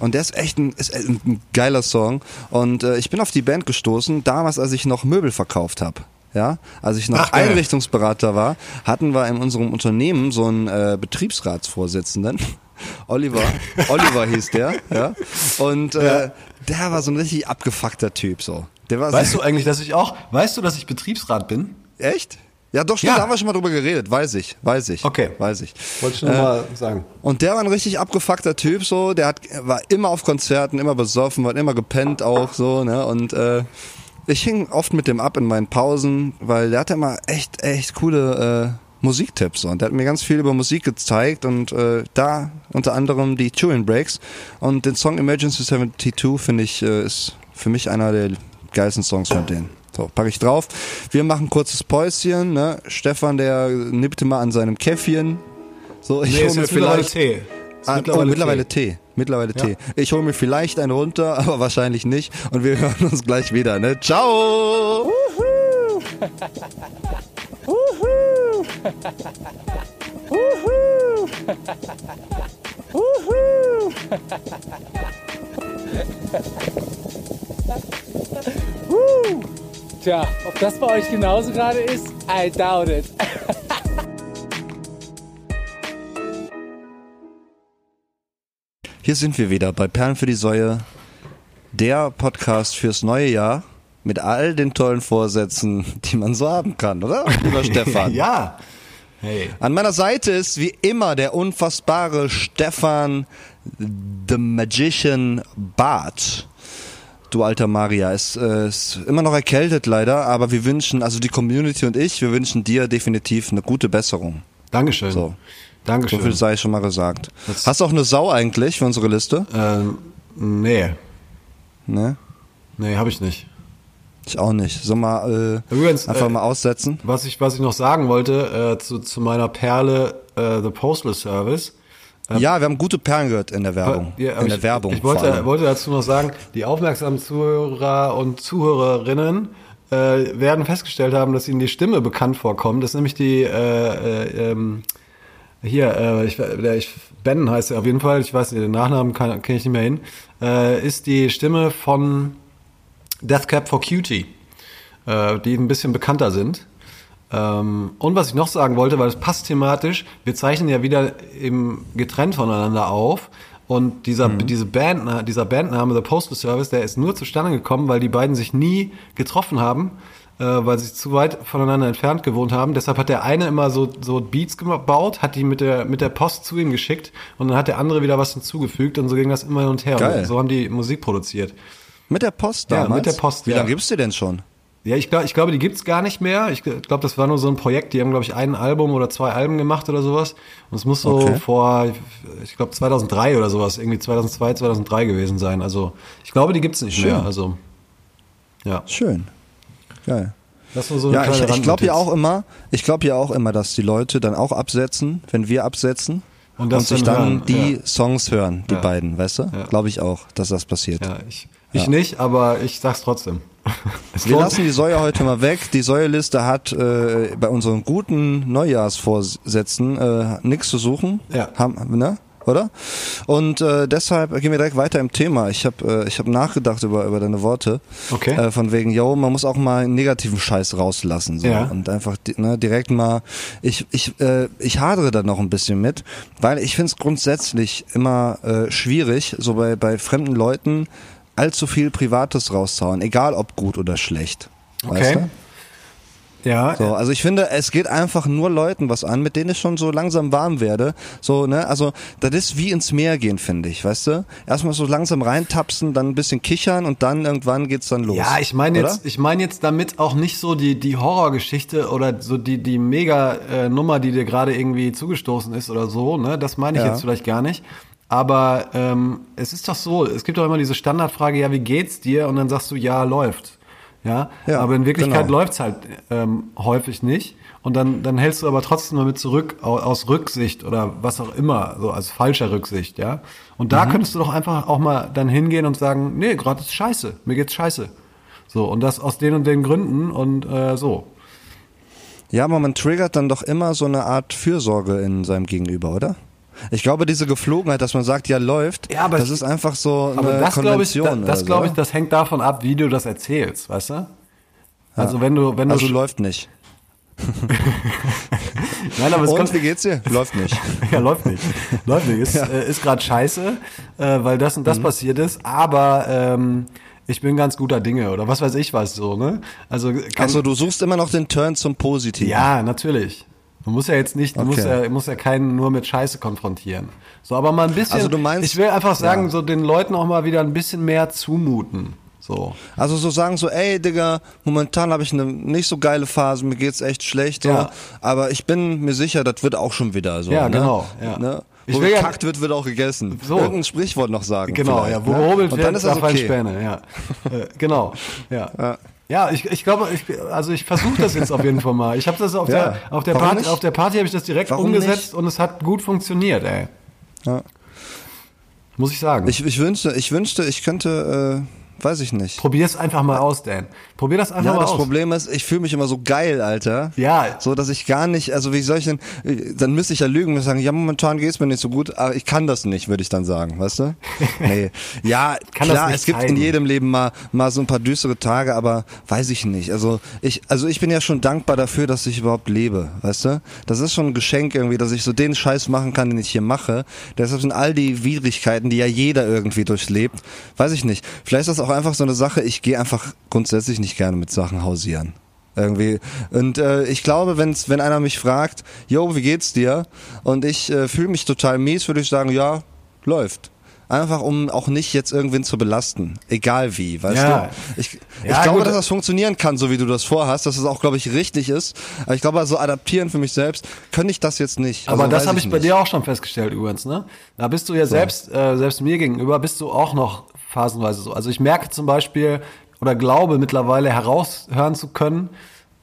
Und der ist echt ein, ist ein geiler Song. Und äh, ich bin auf die Band gestoßen, damals, als ich noch Möbel verkauft habe. Ja, als ich noch Ach. Einrichtungsberater war, hatten wir in unserem Unternehmen so einen äh, Betriebsratsvorsitzenden. (laughs) Oliver, (laughs) Oliver hieß der, ja. Und äh, der war so ein richtig abgefuckter Typ, so. Der war Weißt so, du eigentlich, dass ich auch, weißt du, dass ich Betriebsrat bin? echt? Ja, doch, stimmt, Ja. da haben wir schon mal drüber geredet, weiß ich, weiß ich. Okay. Weiß ich. Wollte ich nur mal sagen. Und der war ein richtig abgefuckter Typ, so, der hat, war immer auf Konzerten, immer besoffen, war immer gepennt auch, so, ne, und, äh, ich hing oft mit dem ab in meinen Pausen, weil der hatte immer echt, echt coole, äh, Musiktipps, so. und der hat mir ganz viel über Musik gezeigt und, äh, da unter anderem die Turing Breaks und den Song Emergency 72 finde ich, äh, ist für mich einer der geilsten Songs von denen. So, packe ich drauf. Wir machen ein kurzes Päuschen, ne, Stefan, der nippte mal an seinem Käffchen, so, ich Nee, hol ist mir mittlerweile vielleicht, Tee. Ah, oh, mittlerweile Tee. Mittlerweile Ja. Tee. Ich hole mir vielleicht einen runter, (laughs) aber wahrscheinlich nicht. Und wir (laughs) hören uns gleich wieder. Ne? Ciao! Tja, ob das bei euch genauso gerade ist, I doubt it. (laughs) Hier sind wir wieder bei Perlen für die Säue. Der Podcast fürs neue Jahr mit all den tollen Vorsätzen, die man so haben kann, oder? Lieber (laughs) Stefan. Ja. Hey. An meiner Seite ist wie immer der unfassbare Stefan The Magician Bart. Du alter Maria, es äh, ist immer noch erkältet leider, aber wir wünschen, also die Community und ich, wir wünschen dir definitiv eine gute Besserung. Dankeschön. So. So Dankeschön. viel sei schon mal gesagt. Das- Hast du auch eine Sau eigentlich für unsere Liste? ähm, nee. Ne? Nee, habe ich nicht. Ich auch nicht. Soll mal äh, Übrigens, einfach äh, mal aussetzen? Was ich, was ich noch sagen wollte äh, zu, zu meiner Perle äh, The Postal Service. Ja, wir haben gute Perlen gehört in der Werbung. Ja, in der ich, Werbung. Ich wollte, wollte dazu noch sagen, die aufmerksamen Zuhörer und Zuhörerinnen äh, werden festgestellt haben, dass ihnen die Stimme bekannt vorkommt. Das ist nämlich die, äh, äh, ähm, hier, äh, ich, der, ich, Ben heißt er auf jeden Fall, ich weiß nicht, den Nachnamen kenne ich nicht mehr hin, äh, ist die Stimme von Death Cab for Cutie, äh, die ein bisschen bekannter sind. Ähm, und was ich noch sagen wollte, weil es passt thematisch, wir zeichnen ja wieder eben getrennt voneinander auf. Und dieser, mhm. diese Band, dieser Bandname, The Postal Service, der ist nur zustande gekommen, weil die beiden sich nie getroffen haben, äh, weil sie zu weit voneinander entfernt gewohnt haben. Deshalb hat der eine immer so, so Beats gebaut, hat die mit der, mit der Post zu ihm geschickt und dann hat der andere wieder was hinzugefügt und so ging das immer hin und her. Geil. Und so haben die Musik produziert. Mit der Post damals? Ja, mit der Post, Wie ja. lange gibt's dir denn schon? Ja, ich glaube, ich glaube, die gibt's gar nicht mehr. Ich glaube, das war nur so ein Projekt. Die haben, glaube ich, ein Album oder zwei Alben gemacht oder sowas. Und es muss so Okay. vor, ich glaube, 2003 oder sowas, irgendwie 2002, 2003 gewesen sein. Also, ich glaube, die gibt's nicht Schön. mehr. Also, ja. Schön. Geil. Das war so Ja, ich, ich glaube ja auch immer, ich glaube ja auch immer, dass die Leute dann auch absetzen, wenn wir absetzen Und und, sich dann dann hören, die ja. Songs hören, die Ja. beiden, weißt du? Ja. Glaube ich auch, dass das passiert. Ja, ich, ich nicht, aber ich sag's trotzdem. Es (laughs) Wir lassen die Säue heute mal weg. Die Säueliste hat äh, bei unseren guten Neujahrsvorsätzen äh, nichts zu suchen. Ja. Haben, ne? Oder? Und äh, deshalb gehen wir direkt weiter im Thema. Ich habe äh, ich hab nachgedacht über, über deine Worte. Okay. Äh, von wegen, yo, man muss auch mal negativen Scheiß rauslassen. So. Ja. Und einfach ne, direkt mal, ich, ich, äh, ich hadere da noch ein bisschen mit, weil ich finde es grundsätzlich immer äh, schwierig, so bei, bei fremden Leuten allzu viel Privates rauszuhauen, egal ob gut oder schlecht. Weißt Okay. du? ja, So, also ich finde, es geht einfach nur Leuten was an, mit denen ich schon so langsam warm werde. So, ne, also das ist wie ins Meer gehen, finde ich, weißt du? Erstmal so langsam reintapsen, dann ein bisschen kichern und dann irgendwann geht's dann los. Ja, ich meine jetzt, ich meine jetzt damit auch nicht so die die Horrorgeschichte oder so die die Mega äh, Nummer, die dir gerade irgendwie zugestoßen ist oder so. Ne, das meine ich Ja. jetzt vielleicht gar nicht. Aber ähm, es ist doch so, es gibt doch immer diese Standardfrage, ja, wie geht's dir? Und dann sagst du, ja, läuft. Ja, Ja, aber in Wirklichkeit genau. läuft's halt ähm, häufig nicht. Und dann, dann hältst du aber trotzdem mal mit zurück aus, Rücksicht oder was auch immer, so als falscher Rücksicht, ja. Und da könntest du doch einfach auch mal dann hingehen und sagen, nee, gerade ist scheiße, mir geht's scheiße. So, und das aus den und den Gründen und äh, so. Ja, aber man triggert dann doch immer so eine Art Fürsorge in seinem Gegenüber, oder? Ich glaube, diese Geflogenheit, dass man sagt, ja, läuft, Ja, aber das ist einfach so Aber eine das glaube ich, da, Konvention. das oder glaube ich, das hängt davon ab, wie du das erzählst, weißt du? Also wenn du, wenn du, Also läuft nicht. (laughs) nein, aber es Und kommt, wie geht's dir? Läuft nicht. (laughs) ja, läuft nicht. Läuft nicht. Ist, äh, ist gerade scheiße, äh, weil das und das Mhm. passiert ist, aber ähm, ich bin ganz guter Dinge oder was weiß ich was so, ne? Also kann, Also du suchst immer noch den Turn zum Positiven. ja, natürlich. Du musst ja jetzt nicht, du musst Okay. ja, musst ja keinen nur mit Scheiße konfrontieren. So, aber mal ein bisschen. Also du meinst- ich will einfach sagen, Ja. so den Leuten auch mal wieder ein bisschen mehr zumuten. So. Also so sagen so, ey Digga, momentan habe ich eine nicht so geile Phase, mir geht's echt schlecht, so, Ja. aber ich bin mir sicher, das wird auch schon wieder so. Ja, ne? genau, ja. Ne? Ich Wo will ja- gekackt wird, wird auch gegessen. So. Irgendein Sprichwort noch sagen. Genau, ja, wo ne? gehobelt Und wird, dann ist das okay. Späne, ja. äh, genau, ja. Ja, ich, ich glaube, ich, also ich versuche das jetzt auf jeden Fall mal. Ich habe das auf Ja. der auf der Warum Party, nicht? auf der Party habe ich das direkt Warum umgesetzt nicht? und es hat gut funktioniert, ey. Ja. Muss ich sagen. Ich, ich wünschte, ich wünschte, ich könnte, äh, weiß ich nicht. Probier es einfach mal aus, Dan. Probier das einfach Ja, mal das aus. Problem ist, ich fühle mich immer so geil, Alter. Ja. So, dass ich gar nicht, also wie soll ich denn, dann müsste ich ja lügen und sagen, ja, momentan geht's mir nicht so gut, aber ich kann das nicht, würde ich dann sagen, weißt du? (laughs) Nee. Ja, Kann das klar, es gibt zeigen. in jedem Leben mal, mal so ein paar düstere Tage, aber weiß ich nicht. Also ich, also ich bin ja schon dankbar dafür, dass ich überhaupt lebe, weißt du? Das ist schon ein Geschenk irgendwie, dass ich so den Scheiß machen kann, den ich hier mache. Deshalb sind all die Widrigkeiten, die ja jeder irgendwie durchlebt, weiß ich nicht. Vielleicht ist das auch einfach so eine Sache, ich gehe einfach grundsätzlich nicht gerne mit Sachen hausieren. Irgendwie. Und äh, ich glaube, wenn's, wenn einer mich fragt, yo, wie geht's dir? Und ich äh, fühle mich total mies, würde ich sagen, ja, läuft. Einfach um auch nicht jetzt irgendwen zu belasten. Egal wie, weißt Ja. du? Ich, Ja, ich glaube, gut. dass das funktionieren kann, so wie du das vorhast, dass es auch, glaube ich, richtig ist. Aber ich glaube, also adaptieren für mich selbst, könnte ich das jetzt nicht. Aber also, das habe ich bei nicht. dir auch schon festgestellt übrigens, ne? Da bist du ja selbst, äh, selbst mir gegenüber, bist du auch noch phasenweise so. Also ich merke zum Beispiel oder glaube mittlerweile heraushören zu können,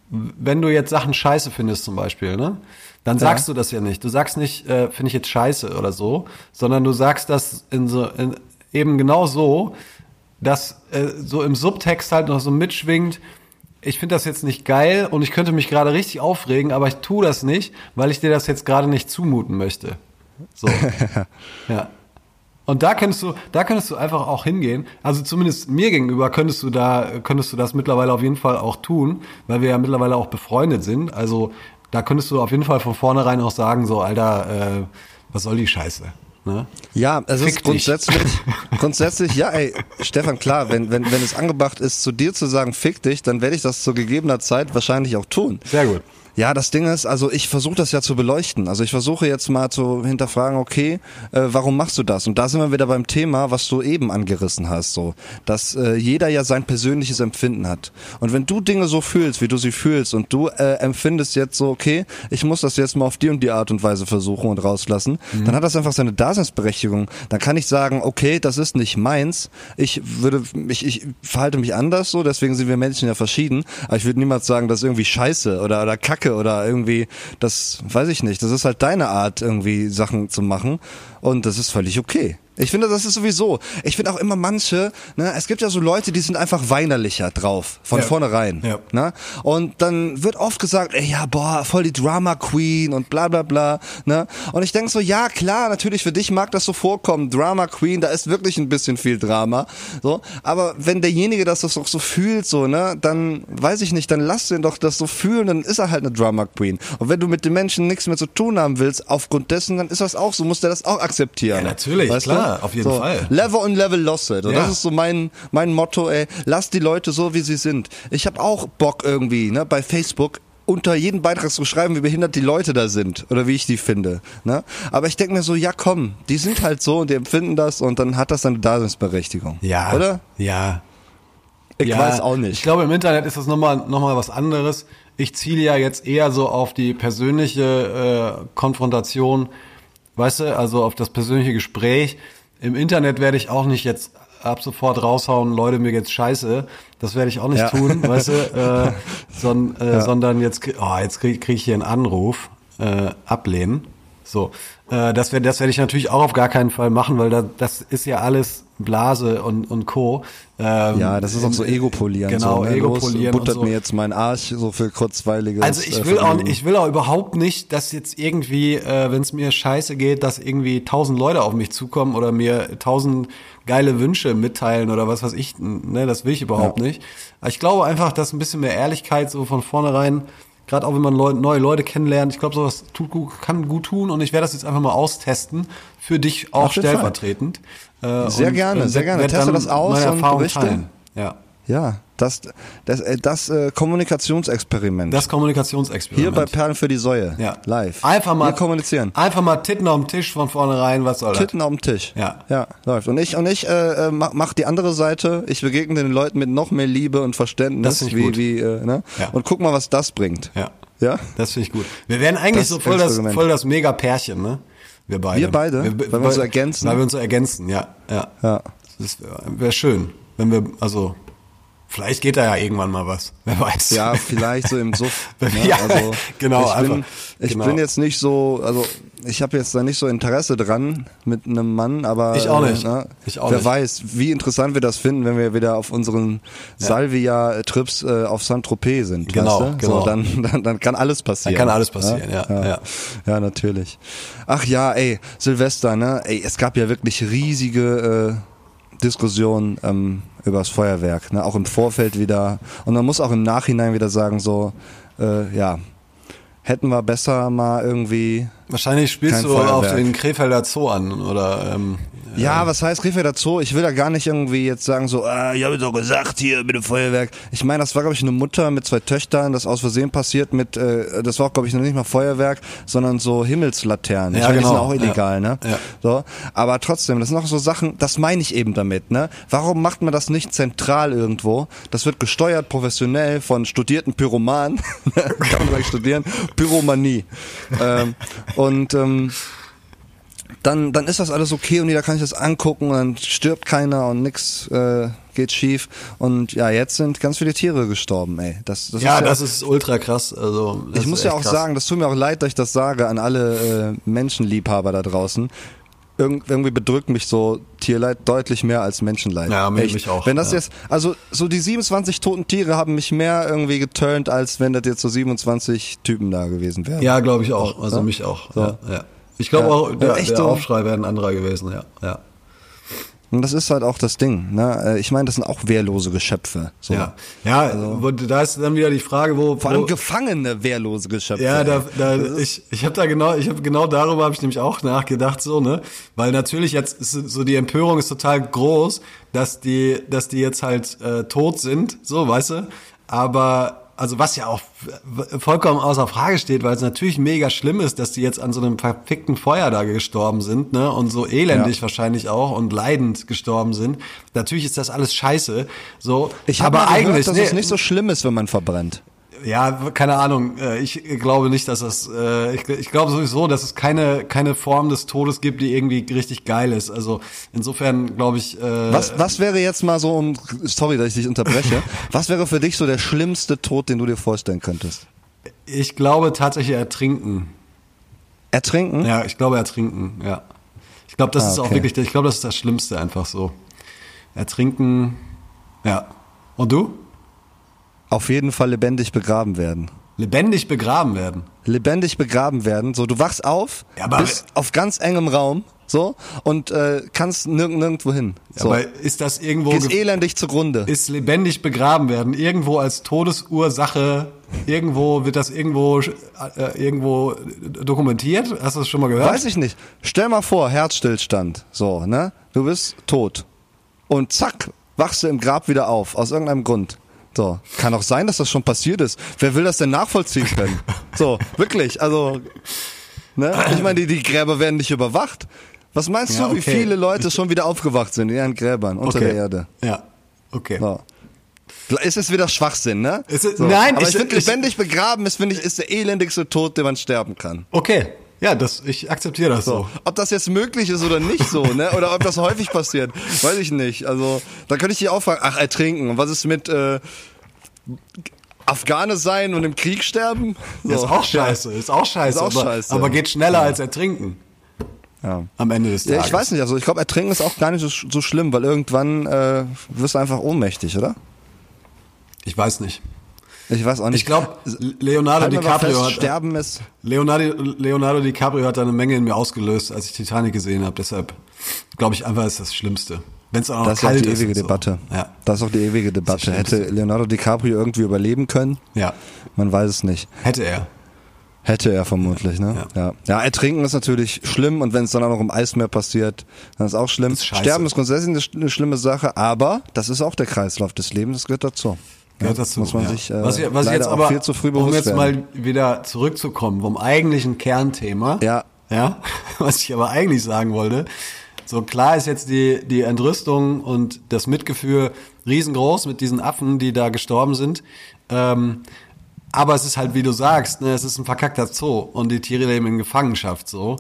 wenn du jetzt Sachen scheiße findest zum Beispiel, ne? Dann sagst du das ja nicht. Du sagst nicht, äh, finde ich jetzt scheiße oder so, sondern du sagst das in so, in, eben genau so, dass äh, so im Subtext halt noch so mitschwingt, ich finde das jetzt nicht geil und ich könnte mich gerade richtig aufregen, aber ich tue das nicht, weil ich dir das jetzt gerade nicht zumuten möchte. So. (laughs) ja. Und da könntest du, da könntest du einfach auch hingehen. Also zumindest mir gegenüber könntest du da, könntest du das mittlerweile auf jeden Fall auch tun, weil wir ja mittlerweile auch befreundet sind. Also da könntest du auf jeden Fall von vornherein auch sagen, so, Alter, äh, was soll die Scheiße? Ne? Ja, es Fick ist grundsätzlich, (laughs) grundsätzlich, ja, ey, Stefan, klar, wenn, wenn, wenn es angebracht ist, zu dir zu sagen, fick dich, dann werde ich das zu gegebener Zeit wahrscheinlich auch tun. Sehr gut. Ja, das Ding ist, also ich versuche das ja zu beleuchten. Also ich versuche jetzt mal zu hinterfragen, okay, äh, warum machst du das? Und da sind wir wieder beim Thema, was du eben angerissen hast, so, dass äh, jeder ja sein persönliches Empfinden hat. Und wenn du Dinge so fühlst, wie du sie fühlst, und du äh, empfindest jetzt so, okay, ich muss das jetzt mal auf die und die Art und Weise versuchen und rauslassen, dann hat das einfach seine Daseinsberechtigung. Dann kann ich sagen, okay, das ist nicht meins. Ich würde, ich, ich verhalte mich anders so, deswegen sind wir Menschen ja verschieden. Aber ich würde niemals sagen, das ist irgendwie Scheiße oder oder Kacke oder irgendwie, das weiß ich nicht. Das ist halt deine Art, irgendwie Sachen zu machen. Und das ist völlig okay. Ich finde, das ist sowieso. Ich finde auch immer manche, ne, es gibt ja so Leute, die sind einfach weinerlicher drauf, von Ja. vornherein. Ja. Ne? Und dann wird oft gesagt, ey, ja, boah, voll die Drama Queen und bla bla bla. Ne? Und ich denke so, ja, klar, natürlich für dich mag das so vorkommen, Drama Queen, da ist wirklich ein bisschen viel Drama. So, aber wenn derjenige das doch so fühlt, so, ne, dann weiß ich nicht, dann lass den doch das so fühlen, dann ist er halt eine Drama Queen. Und wenn du mit den Menschen nichts mehr zu tun haben willst, aufgrund dessen, dann ist das auch so, muss der das auch akzeptieren. Ja, natürlich, Weißt klar, du? auf jeden so, Fall. Level und Level lost it. Und Ja. das ist so mein, mein Motto, ey, lass die Leute so, wie sie sind. Ich habe auch Bock irgendwie, ne, bei Facebook unter jeden Beitrag zu schreiben, wie behindert die Leute da sind oder wie ich die finde. Ne? Aber ich denke mir so, ja komm, die sind halt so und die empfinden das und dann hat das eine Daseinsberechtigung. Ja. Oder? Ja. Ich ja, weiß auch nicht. Ich glaube, im Internet ist das nochmal noch mal was anderes. Ich ziele ja jetzt eher so auf die persönliche äh, Konfrontation, weißt du, also auf das persönliche Gespräch. Im Internet werde ich auch nicht jetzt ab sofort raushauen, Leute, mir geht's scheiße. Das werde ich auch nicht Ja. tun, weißt du, (laughs) äh, son, äh, sondern jetzt, oh, jetzt kriege krieg ich hier einen Anruf, äh, ablehnen. So, äh, das werde das werde ich natürlich auch auf gar keinen Fall machen, weil da, das ist ja alles Blase und, und Co. Ähm, ja, das ist auch so Ego polieren. Genau, so, ne? Ego Los, polieren buttert so. mir jetzt meinen Arsch so für kurzweiliges Also ich äh, will auch, ich will auch überhaupt nicht, dass jetzt irgendwie, äh, wenn es mir scheiße geht, dass irgendwie tausend Leute auf mich zukommen oder mir tausend geile Wünsche mitteilen oder was weiß ich. Ne, das will ich überhaupt nicht. Aber ich glaube einfach, dass ein bisschen mehr Ehrlichkeit so von vornherein, gerade auch wenn man Leute, neue Leute kennenlernt, ich glaube, sowas tut gut, kann gut tun und ich werde das jetzt einfach mal austesten für dich auch stellvertretend. Äh, Sehr gerne, äh, sehr gerne. Teste das aus und berichte. teilen. Ja. Ja, das, das, äh, das äh, Kommunikationsexperiment. Das Kommunikationsexperiment. Hier bei Perlen für die Säue. Ja. Live. Einfach mal Wir kommunizieren. Einfach mal Titten auf dem Tisch von vornherein, was soll das? Titten auf dem Tisch. Ja. Ja, läuft. Und ich, und ich äh, äh, mach, mach die andere Seite. Ich begegne den Leuten mit noch mehr Liebe und Das Verständnis, ich wie, gut. wie, äh, ne? Ja. Und guck mal, was das bringt. Ja. Ja? Das finde ich gut. Wir wären eigentlich Das so voll das, voll das Mega-Pärchen, ne? Wir beide. Wir beide? Weil wir uns so ergänzen? Weil wir uns so ergänzen, ja. Ja. Ja. Das wäre wär schön, wenn wir, also, vielleicht geht da ja irgendwann mal was. (laughs) Wer weiß. Ja, vielleicht so im Suff. (laughs) ne? Ja, (laughs) genau, Ich, bin, einfach. ich Genau. bin jetzt nicht so, also ich habe jetzt da nicht so Interesse dran mit einem Mann, aber Ich auch nicht. Ne? Ich auch wer nicht. weiß, wie interessant wir das finden, wenn wir wieder auf unseren Salvia-Trips äh, auf Saint-Tropez sind. Genau, weißt du? genau. So, dann, dann, dann kann alles passieren. Dann kann alles passieren, ja, ja. ja. Ja, natürlich. Ach ja, ey, Silvester, ne? Ey, es gab ja wirklich riesige äh, Diskussionen ähm, über das Feuerwerk, ne? Auch im Vorfeld wieder. Und man muss auch im Nachhinein wieder sagen, so, äh, ja, hätten wir besser mal irgendwie Wahrscheinlich spielst du auf Feuerwerk. den Krefelder Zoo an, oder, ähm, Ja, was heißt Krefelder Zoo? Ich will da gar nicht irgendwie jetzt sagen so, ah, ich habe doch gesagt hier mit dem Feuerwerk. Ich meine, das war glaube ich eine Mutter mit zwei Töchtern, das aus Versehen passiert mit, äh, das war auch glaube ich noch nicht mal Feuerwerk, sondern so Himmelslaternen. Ich Ja, meine, die sind genau. auch illegal, Ja. ne? Ja. So, aber trotzdem, das sind auch so Sachen, das meine ich eben damit, ne? Warum macht man das nicht zentral irgendwo? Das wird gesteuert professionell von studierten Pyromanen, (laughs) kann man gleich studieren, Pyromanie. ähm, und ähm, dann, dann ist das alles okay und jeder kann sich das angucken und dann stirbt keiner und nix äh, geht schief. Und ja, jetzt sind ganz viele Tiere gestorben, ey. Das, das ja, ist das ist ultra krass, also. ich muss ja auch krass. sagen, das tut mir auch leid, dass ich das sage an alle äh, Menschenliebhaber da draußen. irg- irgendwie bedrückt mich so Tierleid deutlich mehr als Menschenleid. Ja, mich- mich auch, Wenn das ja. jetzt, also so die 27 toten Tiere haben mich mehr irgendwie geturnt, als wenn das jetzt so 27 Typen da gewesen wären. Ja, glaube ich auch. Also Ja? mich auch. So. Ja, ja. Ich glaube Ja. auch, der, der so. Aufschrei wäre ein anderer gewesen, ja. ja. Und das ist halt auch das Ding. Ne? Äh, Ich meine, das sind auch wehrlose Geschöpfe. So. Ja, ja wo- da ist dann wieder die Frage, wo... Vor allem wo, gefangene wehrlose Geschöpfe. Ja, da, da ich, ich habe da genau, ich habe genau darüber habe ich nämlich auch nachgedacht so, ne? Weil natürlich jetzt ist so die Empörung ist total groß, dass die dass die jetzt halt äh, tot sind, so, weißt du? Aber also was ja auch vollkommen außer Frage steht, weil es natürlich mega schlimm ist, dass die jetzt an so einem verfickten Feuer da gestorben sind, ne? Und so elendig Ja. wahrscheinlich auch und leidend gestorben sind. Natürlich ist das alles scheiße, so. Ich habe aber mal gehört, eigentlich dass nee, es nicht so schlimm ist, wenn man verbrennt. Ja, keine Ahnung. Äh, Ich glaube nicht, dass das. äh, Ich, ich glaube sowieso, dass es keine keine Form des Todes gibt, die irgendwie richtig geil ist. Also insofern glaube ich. äh, Was, was wäre jetzt mal so, um, sorry, dass ich dich unterbreche, (laughs) was wäre für dich so der schlimmste Tod, den du dir vorstellen könntest? Ich glaube tatsächlich ertrinken. Ertrinken? Ja, ich glaube ertrinken. Ja. Ich glaube, das Ah, ist auch okay. wirklich. Ich glaube, das ist das Schlimmste einfach so. Ertrinken. Ja. Und du? Auf jeden Fall lebendig begraben werden. Lebendig begraben werden. Lebendig begraben werden. So, du wachst auf, Ja, aber- bist auf ganz engem Raum, so, und äh, kannst nirg nirgendwo hin. So. Aber ist das irgendwo Gehst ge- elendig zugrunde. ist lebendig begraben werden irgendwo als Todesursache irgendwo wird das irgendwo äh, irgendwo dokumentiert hast du das schon mal gehört Weiß ich nicht. Stell mal vor, Herzstillstand. So, ne? Du bist tot. Und zack, wachst du im Grab wieder auf, aus irgendeinem Grund. So. Kann auch sein, dass das schon passiert ist. Wer will das denn nachvollziehen können? So, wirklich. Also, ne? Ich meine, die, die Gräber werden nicht überwacht. Was meinst Ja, du, wie okay. viele Leute schon wieder aufgewacht sind in ihren Gräbern unter der Erde? ja okay So. Ist es wieder Schwachsinn, ne? Ist so. nein, aber ich- ich finde, lebendig begraben ist, finde ich, ist der elendigste Tod, den man sterben kann. okay ja das ich akzeptiere das so. Ob das jetzt möglich ist oder nicht so, ne? Oder ob das häufig passiert, weiß ich nicht. Also, da könnte ich dich auch fragen, ach, ertrinken. Und was ist mit äh, Afghane sein und im Krieg sterben? So. ist auch scheiße ist auch scheiße, Ist auch aber, scheiße. aber geht schneller als ertrinken Ja. am Ende des Ja, Tages ich weiß nicht, also ich glaube, ertrinken ist auch gar nicht so, so schlimm, weil irgendwann äh, wirst du einfach ohnmächtig, oder? ich weiß nicht Ich weiß auch nicht. ich glaube Leonardo Halt DiCaprio fest, hat Sterben ist. Leonardo, Leonardo DiCaprio hat da eine Menge in mir ausgelöst, als ich Titanic gesehen habe. Deshalb glaube ich einfach, ist das Schlimmste. Wenn es auch noch Das ist auch kalt die ist. ewige und so. Debatte. Ja. Das ist auch die ewige Debatte. Hätte Leonardo DiCaprio irgendwie überleben können? ja, Man weiß es nicht. hätte er. Hätte er vermutlich, ne? Ja. Ja. ja. ertrinken ist natürlich schlimm und wenn es dann auch noch im Eismeer passiert, dann ist auch schlimm. ist. Sterben ist grundsätzlich eine schlimme Sache, aber das ist auch der Kreislauf des Lebens, das gehört dazu. Gehört Ja, dazu. Muss man ja. sich äh, was ich, was jetzt aber, viel zu früh um jetzt werden. mal wieder zurückzukommen vom eigentlichen Kernthema. Ja. Ja. (laughs) Was ich aber eigentlich sagen wollte. So klar ist jetzt die, die Entrüstung und das Mitgefühl riesengroß mit diesen Affen, die da gestorben sind. Ähm, aber es ist halt, wie du sagst, ne, es ist ein verkackter Zoo und die Tiere leben in Gefangenschaft so.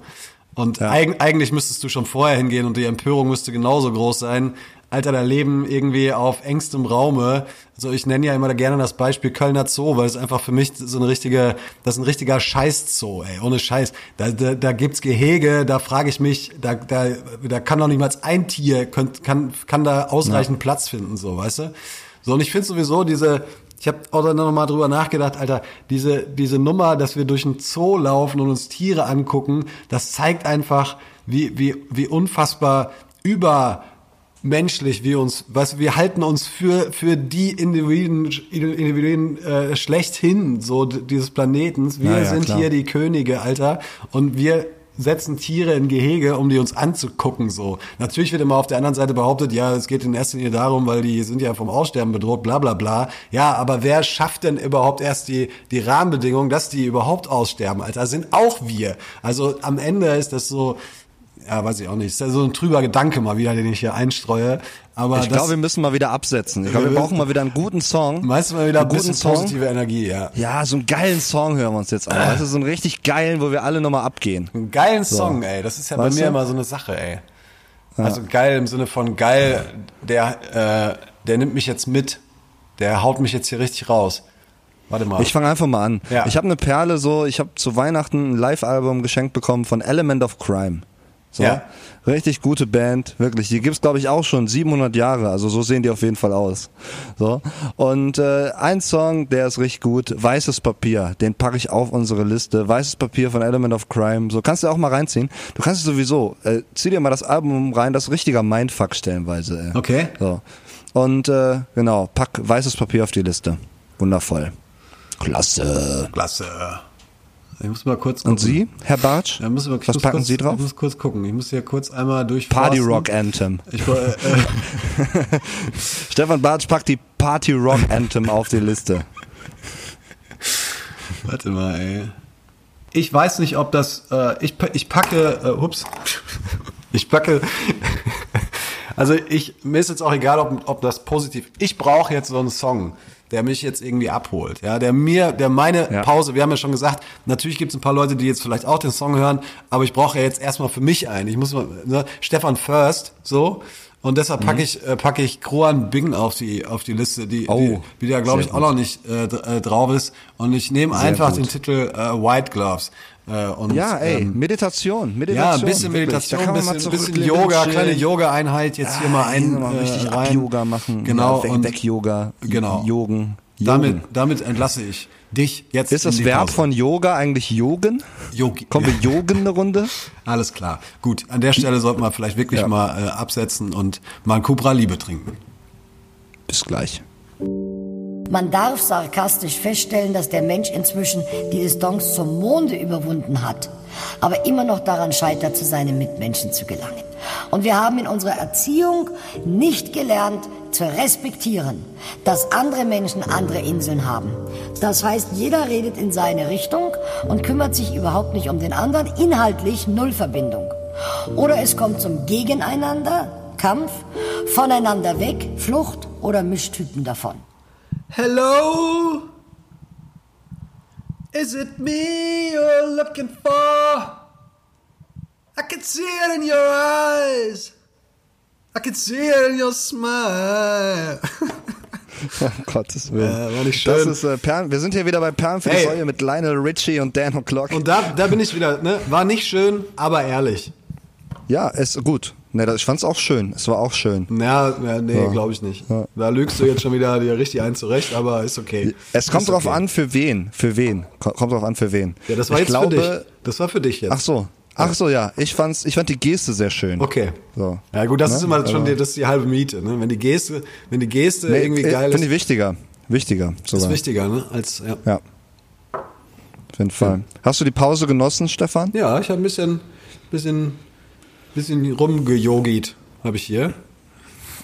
Und eig eigentlich müsstest du schon vorher hingehen und die Empörung müsste genauso groß sein. Alter, da leben irgendwie auf engstem Raume. Also ich nenne ja immer gerne das Beispiel Kölner Zoo, weil es einfach für mich so eine richtige, das ist ein richtiger Scheiß-Zoo, ey, ohne Scheiß. Da, da, da gibt's Gehege, da frage ich mich, da, da, da kann doch nicht mal ein Tier, könnt, kann, kann da ausreichend Platz finden, so, weißt du? So, und ich finde sowieso diese, ich habe auch dann noch mal drüber nachgedacht, Alter, diese, diese Nummer, dass wir durch einen Zoo laufen und uns Tiere angucken, das zeigt einfach, wie, wie, wie unfassbar übermenschlich wir uns, was wir halten uns für, für die Individuen, Individuen äh, schlechthin, so dieses Planetens. Wir Ja, ja, sind klar. hier die Könige, Alter, und wir setzen Tiere in Gehege, um die uns anzugucken, so. Natürlich wird immer auf der anderen Seite behauptet, ja, es geht in erster Linie darum, weil die sind ja vom Aussterben bedroht, bla, bla, bla. Ja, aber wer schafft denn überhaupt erst die, die Rahmenbedingungen, dass die überhaupt aussterben, Alter? Sind auch wir. Also am Ende ist das so, ja, weiß ich auch nicht. Ist ja so ein trüber Gedanke mal wieder, den ich hier einstreue. Aber Ich das, glaube, wir müssen mal wieder absetzen. Ich glaube, wir brauchen mal wieder einen guten Song. meistens mal wieder ein einen guten Song. positive Energie, ja. Ja, so einen geilen Song hören wir uns jetzt an. Weißt du, so einen richtig geilen, wo wir alle nochmal abgehen. Einen geilen Song, ey. Das ist ja Weißt bei mir du? immer so eine Sache, ey. Also geil im Sinne von geil, der, äh, der nimmt mich jetzt mit. Der haut mich jetzt hier richtig raus. Warte mal. Ich fange einfach mal an. Ja. Ich habe eine Perle so, ich habe zu Weihnachten ein Live-Album geschenkt bekommen von Element of Crime. So. Ja. Richtig gute Band, wirklich. Die gibt's glaube ich auch schon 700 Jahre, also so sehen die auf jeden Fall aus. So und äh, ein Song, der ist richtig gut, Weißes Papier, den packe ich auf unsere Liste. Weißes Papier von Element of Crime, so kannst du auch mal reinziehen. Du kannst es sowieso, äh, zieh dir mal das Album rein, das ist richtiger Mindfuck stellenweise. Ey. Okay. So und äh, genau, pack Weißes Papier auf die Liste. Wundervoll. Klasse. Klasse. Ich muss mal kurz Und Sie, Herr Bartsch? Ja, mal, ich Was muss packen kurz, Sie drauf? Ich muss kurz gucken. Ich muss hier kurz einmal durch. Party Rock Anthem. Ich, äh, äh, (laughs) Stefan Bartsch packt die Party Rock Anthem auf die Liste. warte mal, ey. Ich weiß nicht, ob das. Äh, ich, ich packe. Äh, ups. Ich packe. Also ich mir ist jetzt auch egal, ob, ob das positiv. Ich brauche jetzt so einen Song, der mich jetzt irgendwie abholt, ja, der mir, der meine Ja. Pause. Wir haben ja schon gesagt, natürlich gibt es ein paar Leute, die jetzt vielleicht auch den Song hören, aber ich brauche ja jetzt erstmal für mich einen. Ich muss mal ne, Stefan First, so. Und deshalb packe ich äh, packe ich Kroan Bing auf die auf die Liste, die, Oh, die, die da glaube ich auch noch nicht äh, äh, drauf ist. Und ich nehme einfach gut. den Titel äh, White Gloves. Äh, und, Ja, ey, ähm, Meditation, Meditation. ja, ein bisschen. Meditation, ein bisschen, bisschen Yoga, chillen. kleine Yoga-Einheit jetzt hier Ah, mal ein, mal äh, richtig rein. Ab-Yoga machen. Genau, Ja, und weg, Yoga. Genau. Yogen. damit, damit entlasse ich dich jetzt Ist das Verb Pause. von Yoga eigentlich Yogen? Yogi. Kommen wir (laughs) Yogen eine Runde? Alles klar. Gut, an der Stelle sollten wir vielleicht wirklich Ja. mal äh, absetzen und mal ein Cobra Liebe trinken. Bis gleich. Man darf sarkastisch feststellen, dass der Mensch inzwischen die Distanz zum Monde überwunden hat, aber immer noch daran scheitert, zu seinen Mitmenschen zu gelangen. Und wir haben in unserer Erziehung nicht gelernt zu respektieren, dass andere Menschen andere Inseln haben. Das heißt, jeder redet in seine Richtung und kümmert sich überhaupt nicht um den anderen, inhaltlich null Verbindung. Oder es kommt zum Gegeneinander, Kampf, voneinander weg, Flucht oder Mischtypen davon. Hello? Is it me you're looking for? I can see it in your eyes. I can see it in your smile. (laughs) Um Gottes Willen. Äh, war nicht Das schön. ist, äh, Perlen, wir sind hier wieder bei Perlen für die Hey. Säule mit Lionel Richie und Dan O'Clock. Und da, da bin ich wieder, ne? War nicht schön, aber ehrlich. ja, ist gut. Ne, das- ich fand's auch schön. Es war auch schön. Ja, ja nee, Ja. glaube ich nicht. Ja. Da lügst du jetzt schon wieder dir richtig ein zurecht, aber ist okay. Es kommt ist drauf okay. an, für wen. Für wen. Ko- Kommt drauf an, für wen. Ja, das war ich jetzt glaube, für dich. Das war für dich jetzt. Ach so. Ach so, ja. Ich fand's, ich fand die Geste sehr schön. Okay. So. Ja gut, das Ne? ist immer schon Aber- die, das ist die halbe Miete. Ne? Wenn die Geste, wenn die Geste Nee, irgendwie geil Finde ich ist, wichtiger. Wichtiger sogar. ist wichtiger, ne? Als ja. Ja. Auf jeden Fall. Hast du die Pause genossen, Stefan? Ja, ich habe ein bisschen, bisschen, bisschen rumgejogit, habe ich hier.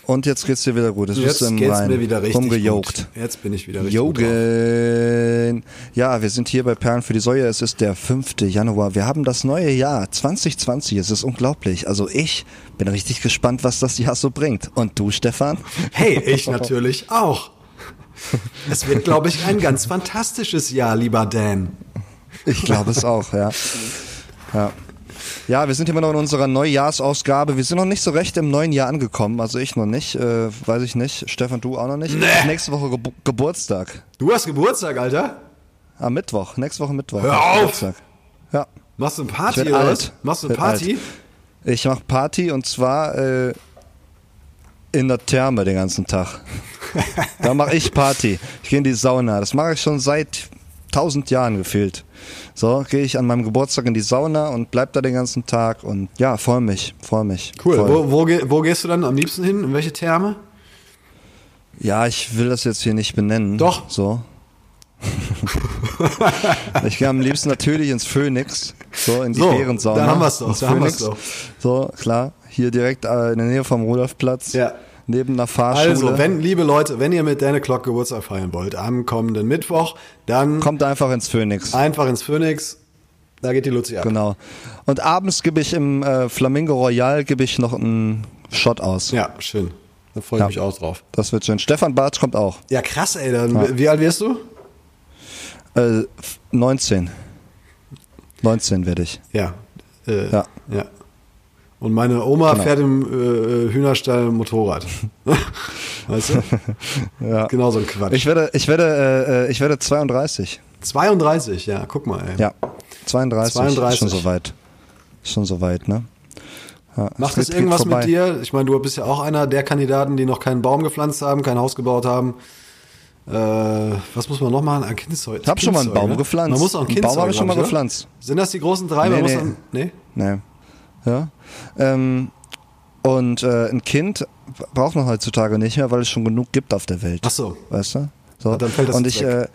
Und jetzt geht's dir wieder gut. Jetzt, Jetzt geht's Reinen. mir wieder richtig Rumgejogt. gut. Jetzt bin ich wieder richtig. Jogen. Ja, wir sind hier bei Perlen für die Säue. Es ist der 5. Januar. Wir haben das neue Jahr 2020. Es ist unglaublich. Also ich bin richtig gespannt, was das Jahr so bringt. Und du, Stefan? Hey, ich (laughs) natürlich auch. Es wird, glaube ich, ein ganz fantastisches Jahr, lieber Dan. Ich glaube es auch, ja. Ja. Ja, wir sind immer noch in unserer Neujahrsausgabe. Wir sind noch nicht so recht im neuen Jahr angekommen. Also ich noch nicht, äh, weiß ich nicht. Stefan, du auch noch nicht. Nächste Woche Gebu Geburtstag. Du hast Geburtstag, Alter. Am Mittwoch. Nächste Woche Mittwoch. Hör auf! Geburtstag. Ja. Machst du eine Party oder alt. was? Machst du eine Werd alt. Party? Ich mach Party und zwar äh, in der Therme den ganzen Tag. (laughs) da mache ich Party. Ich gehe in die Sauna. Das mache ich schon seit tausend Jahren gefühlt. So, gehe ich an meinem Geburtstag in die Sauna und bleib da den ganzen Tag und ja, freue mich, freue mich. Cool. Wo, wo, wo gehst du dann am liebsten hin? In welche Therme? Ja, ich will das jetzt hier nicht benennen. Doch. So. (laughs) ich gehe am liebsten natürlich ins Phoenix, so in die So, Bärensauna. da haben wir's doch, ins da haben wir's Phoenix. So, klar, hier direkt äh, in der Nähe vom Rudolfplatz. Ja. Neben einer Fahrschule. Also, wenn, liebe Leute, wenn ihr mit Dan Clock Geburtstag feiern wollt, am kommenden Mittwoch, dann Kommt einfach ins Phoenix. einfach ins Phoenix. Da geht die Luzi ab. Genau. Und abends gebe ich im äh, Flamingo Royal gebe ich noch einen Shot aus. Ja, schön. Da freue ich Ja. mich auch drauf. Das wird schön. Stefan Bartsch kommt auch. Ja, krass, ey. Dann, Wie alt wirst du? Äh, 19. 19 werde ich. Ja. Äh, Ja. ja. Und meine Oma Genau. fährt im äh, Hühnerstall Motorrad. (laughs) (laughs) weißt du? Ja. Genau so ein Quatsch. Ich werde, ich werde, äh, äh, ich werde 32. 32, ja, guck mal, ey. Ja. 32. 32. Ist schon soweit. Ist schon soweit, ne? Ja, Macht es das irgendwas vorbei. mit dir? Ich meine, du bist ja auch einer der Kandidaten, die noch keinen Baum gepflanzt haben, kein Haus gebaut haben. Äh, was muss man noch machen? Ein Kindszeug. Ich hab schon mal einen Baum ne? gepflanzt. Man muss auch ein Einen Kind Baum habe ich schon mal gepflanzt. Sind das die großen drei? Nee, man nee. muss dann, nee? Nee. Ja. Ähm, und äh, ein Kind braucht man heutzutage nicht mehr, weil es schon genug gibt auf der Welt. Ach so. Weißt du? So. Und dann fällt das und ich, weg. äh,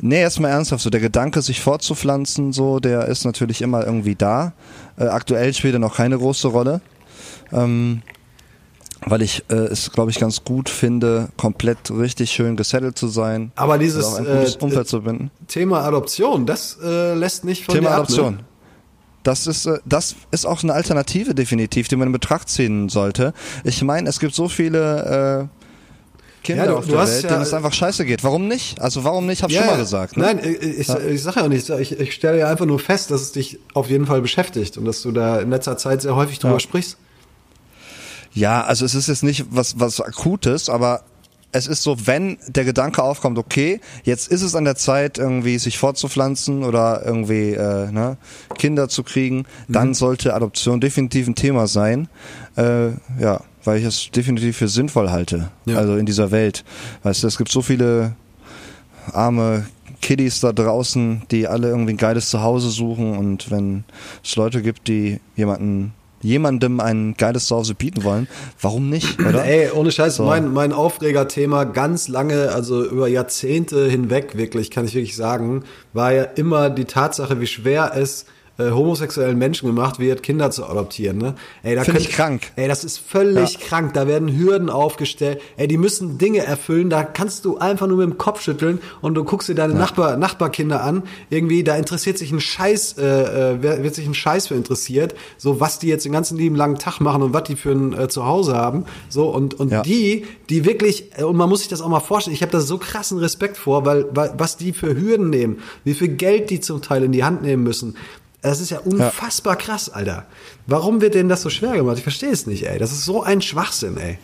nee, erstmal ernsthaft, so der Gedanke, sich fortzupflanzen, so, der ist natürlich immer irgendwie da. Äh, aktuell spielt er noch keine große Rolle. Ähm, weil ich äh, es, glaube ich, ganz gut finde, komplett richtig schön gesettelt zu sein. Aber dieses, äh, Umfeld zu binden. Thema Adoption, das äh, lässt nicht von Thema dir ab, Adoption. Ne? Das ist, äh, das ist auch eine Alternative definitiv, die man in Betracht ziehen sollte. Ich meine, es gibt so viele äh, Kinder Ja, du- auf der Welt, ja- denen es einfach scheiße geht. Warum nicht? Also warum nicht? Hab schon mal gesagt. Ne? Nein, ich, ich, ich sage ja nicht, ich, ich stelle ja einfach nur fest, dass es dich auf jeden Fall beschäftigt und dass du da in letzter Zeit sehr häufig drüber Ja. sprichst. Ja, also es ist jetzt nicht was, was Akutes, aber es ist so, wenn der Gedanke aufkommt, okay, jetzt ist es an der Zeit, irgendwie sich fortzupflanzen oder irgendwie äh, ne, Kinder zu kriegen, Mhm. dann sollte Adoption definitiv ein Thema sein. Äh, ja, weil ich es definitiv für sinnvoll halte. Ja. Also in dieser Welt. Weißt du, es gibt so viele arme Kiddies da draußen, die alle irgendwie ein geiles Zuhause suchen und wenn es Leute gibt, die jemanden jemandem ein geiles Zuhause bieten wollen, warum nicht, (clears throat) oder? Ey, ohne Scheiß, So. mein, mein Aufregerthema ganz lange, also über Jahrzehnte hinweg wirklich, kann ich wirklich sagen, war ja immer die Tatsache, wie schwer es äh, homosexuellen Menschen gemacht wird, Kinder zu adoptieren. Ne? Ey, da Find könnt- ich krank. Ey, das ist völlig krank. Da werden Hürden aufgestellt. Ey, die müssen Dinge erfüllen. Da kannst du einfach nur mit dem Kopf schütteln und du guckst dir deine Nachbar, Nachbarkinder an. Irgendwie, da interessiert sich ein Scheiß, äh, äh, wird sich ein Scheiß für interessiert. So, was die jetzt den ganzen lieben langen Tag machen und was die für ein äh, Zuhause haben. So, und, und Ja. die, die wirklich, äh, und man muss sich das auch mal vorstellen, ich habe da so krassen Respekt vor, weil, weil was die für Hürden nehmen, wie viel Geld die zum Teil in die Hand nehmen müssen. Das ist ja unfassbar krass, Alter. Warum wird denn das so schwer gemacht? Ich verstehe es nicht, ey. Das ist so ein Schwachsinn, ey.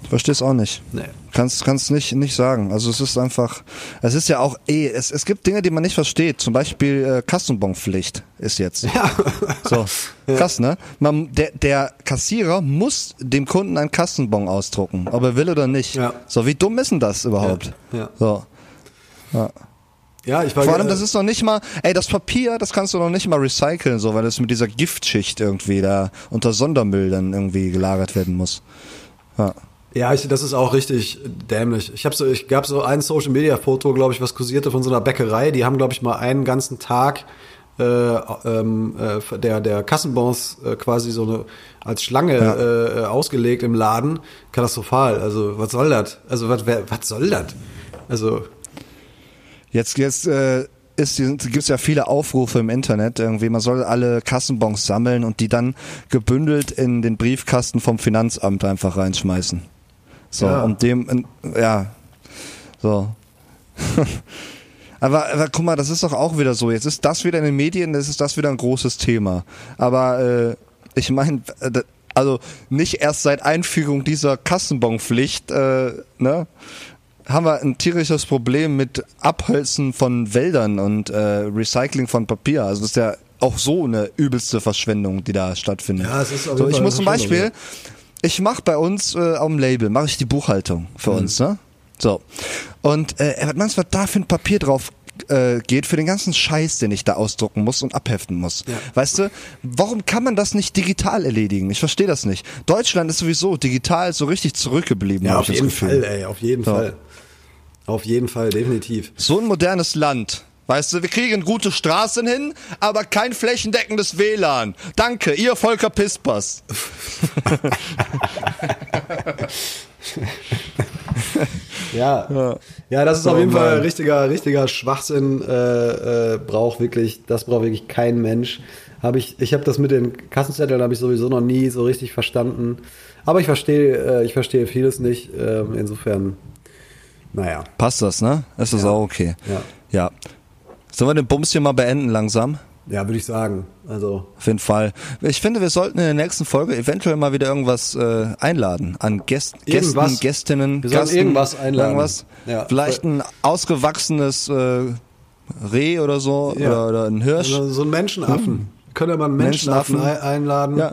Ich verstehe es auch nicht. Nee. Kannst, kannst nicht, nicht sagen. Also es ist einfach, es ist ja auch eh, es, es gibt Dinge, die man nicht versteht. Zum Beispiel äh, Kassenbonpflicht ist jetzt. Ja. So, (laughs) krass, ne? Man, der, der Kassierer muss dem Kunden einen Kassenbon ausdrucken, ob er will oder nicht. Ja. So, wie dumm ist denn das überhaupt? Ja, ja. So. Ja, ich war Vor allem, äh, das ist noch nicht mal, ey, das Papier, das kannst du noch nicht mal recyceln, so, weil das mit dieser Giftschicht irgendwie da unter Sondermüll dann irgendwie gelagert werden muss. Ja. Ja, ich, das ist auch richtig dämlich. Ich habe so, ich gab so ein Social Media Foto, glaube ich, was kursierte von so einer Bäckerei. Die haben, glaube ich, mal einen ganzen Tag äh, ähm, äh, der der Kassenbons äh, quasi so eine als Schlange äh, äh, ausgelegt im Laden. Katastrophal. Also was soll das? Also was was soll das? Also Jetzt, jetzt äh, gibt es ja viele Aufrufe im Internet, irgendwie, man soll alle Kassenbons sammeln und die dann gebündelt in den Briefkasten vom Finanzamt einfach reinschmeißen. So, Ja. um dem, ja, so. (laughs) aber, aber guck mal, das ist doch auch wieder so. Jetzt ist das wieder in den Medien, jetzt ist das wieder ein großes Thema. Aber äh, ich meine, also nicht erst seit Einfügung dieser Kassenbonpflicht, äh, ne? Haben wir ein tierisches Problem mit Abholzen von Wäldern und äh, Recycling von Papier. Also das ist ja auch so eine übelste Verschwendung, die da stattfindet. Ja, es ist auf so, ich muss zum Beispiel, Verschwendung, ich mache bei uns äh, auf dem Label, mache ich die Buchhaltung für Mhm. uns, ne? So. Und äh, was was da für ein Papier drauf äh, geht für den ganzen Scheiß, den ich da ausdrucken muss und abheften muss. Ja. Weißt du, warum kann man das nicht digital erledigen? Ich verstehe das nicht. Deutschland ist sowieso digital so richtig zurückgeblieben. ja, auf ich das jeden Gefühl. Fall, ey, auf jeden So. Fall. Auf jeden Fall, definitiv. So ein modernes Land. Weißt du, wir kriegen gute Straßen hin, aber kein flächendeckendes WLAN. Danke, ihr Volker Pispers. (laughs) Ja, ja, das ist auf Oh jeden Fall Mann. richtiger, richtiger Schwachsinn. Äh, äh, braucht wirklich, das braucht wirklich kein Mensch. Habe ich, ich habe das mit den Kassenzetteln habe ich sowieso noch nie so richtig verstanden. Aber ich verstehe, äh, ich verstehe vieles nicht. Ähm, insofern, naja. Passt das, ne? Das ist Ja. auch okay. Ja. Ja. Sollen wir den Bums hier mal beenden langsam? Ja, würde ich sagen. Also Auf jeden Fall. Ich finde, wir sollten in der nächsten Folge eventuell mal wieder irgendwas äh, einladen. An Gäst Irgendwas. Gästen, Gästinnen, Wir Gasten, irgendwas einladen. Irgendwas. Ja. Vielleicht ein ausgewachsenes äh, Reh oder so Ja. oder, oder ein Hirsch. so so einen Menschenaffen. Können wir mal einen Menschenaffen, Menschenaffen. ein- einladen Ja.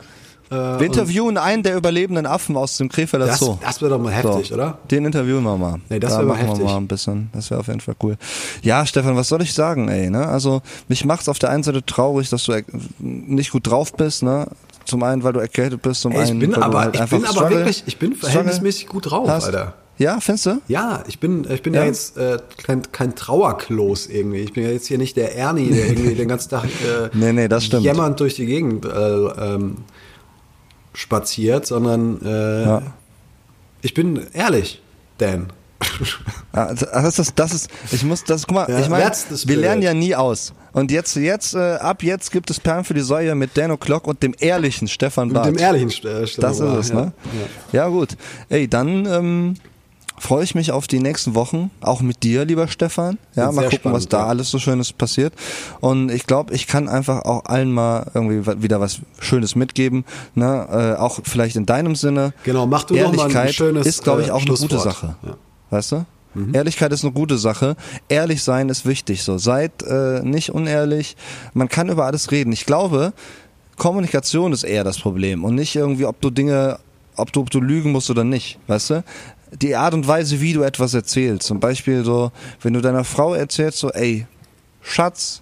Äh, Wir interviewen einen der überlebenden Affen aus dem Krefelder das Zoo. das wäre doch mal heftig, So, oder? Den interviewen wir mal. Nee, das da wär mal machen heftig. wir mal ein bisschen. Das wäre auf jeden Fall cool. Ja, Stefan, was soll ich sagen, ey, ne? Also, mich macht's auf der einen Seite traurig, dass du nicht gut drauf bist, ne? Zum einen, weil du erkältet bist, zum Ey, ich einen, bin weil du aber, halt ich bin aber wirklich, ich bin verhältnismäßig gut drauf, hast. Alter. Ja, findest du? Ja, ich bin, ich bin ja, Ja? jetzt äh, kein, kein Trauerklos irgendwie. Ich bin ja jetzt hier nicht der Ernie, der irgendwie (laughs) den ganzen Tag äh, Nee, nee, das stimmt. jämmernd durch die Gegend äh, ähm, spaziert, sondern äh, Ja. ich bin ehrlich, Dan. Ja, das ist, das ist, ich muss, das, guck mal, Ja, ich meine, wir lernen ja nie aus. Und jetzt, jetzt, äh, ab jetzt gibt es Perlen für die Säue mit Dan O'Clock und dem ehrlichen Stefan Mit Barth. dem ehrlichen äh, Das Stefan ist Bauer, es, ja. ne? Ja. gut. Ey, dann ähm, freue ich mich auf die nächsten Wochen, auch mit dir, lieber Stefan. Ja, mal gucken, was spannend, da ja. alles so Schönes passiert. Und ich glaube, ich kann einfach auch allen mal irgendwie wieder was Schönes mitgeben. Ne? Äh, auch vielleicht in deinem Sinne. Genau, mach du doch mal ein Ehrlichkeit schönes, ist, glaube ich, äh, auch eine gute. Sache. Ja. Mhm. Weißt du? Ehrlichkeit ist eine gute Sache. Ehrlich sein ist wichtig. So seid äh, nicht unehrlich. Man kann über alles reden. Ich glaube, Kommunikation ist eher das Problem und nicht irgendwie, ob du Dinge, ob du, ob du lügen musst oder nicht. Weißt du? Die Art und Weise, wie du etwas erzählst. Zum Beispiel so, wenn du deiner Frau erzählst, so, ey, Schatz,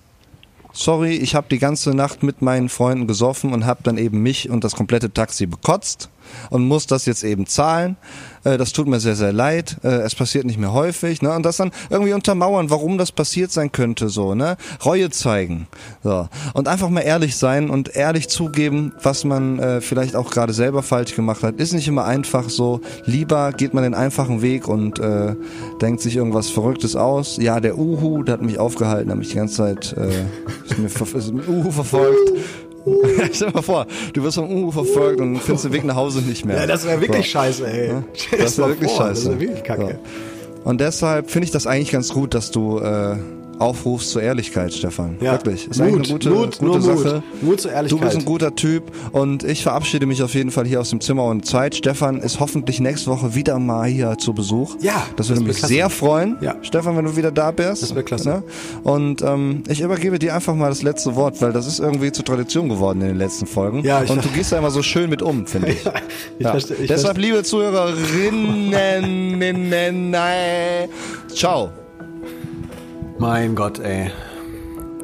sorry, ich habe die ganze Nacht mit meinen Freunden gesoffen und habe dann eben mich und das komplette Taxi bekotzt und muss das jetzt eben zahlen. Äh, das tut mir sehr, sehr leid. Äh, es passiert nicht mehr häufig. Ne? Und das dann irgendwie untermauern, warum das passiert sein könnte. so ne Reue zeigen. So. Und einfach mal ehrlich sein und ehrlich zugeben, was man äh, vielleicht auch gerade selber falsch gemacht hat. Ist nicht immer einfach so. Lieber geht man den einfachen Weg und äh, denkt sich irgendwas Verrücktes aus. Ja, der Uhu, der hat mich aufgehalten, hat mich die ganze Zeit äh, ist mir, ist mit Uhu verfolgt. (laughs) Stell dir mal vor, du wirst vom Uhu verfolgt und findest den Weg nach Hause nicht mehr. Ja, das wäre wirklich So. scheiße, ey. (laughs) Dir Das wäre wirklich vor, scheiße. Das wäre wirklich kacke. So. Und deshalb finde ich das eigentlich ganz gut, dass du äh, aufrufst zur Ehrlichkeit, Stefan. Ja. Wirklich. Ist Mut, eine gute, Mut, gute nur Mut. Sache. Mut zur Ehrlichkeit. Du bist ein guter Typ und ich verabschiede mich auf jeden Fall hier aus dem Zimmer und Zeit. Stefan ist hoffentlich nächste Woche wieder mal hier zu Besuch. Ja, Das würde mich klasse. sehr freuen, Ja. Stefan, wenn du wieder da bist. Das wär klasse. Ne? Und ähm, ich übergebe dir einfach mal das letzte Wort, weil das ist irgendwie zur Tradition geworden in den letzten Folgen. Ja, ich- und du (laughs) gehst da immer so schön mit um, finde ich. (laughs) Ich verstehe- ich Deshalb, liebe Zuhörerinnen, (laughs) äh, ciao. Mein Gott, ey.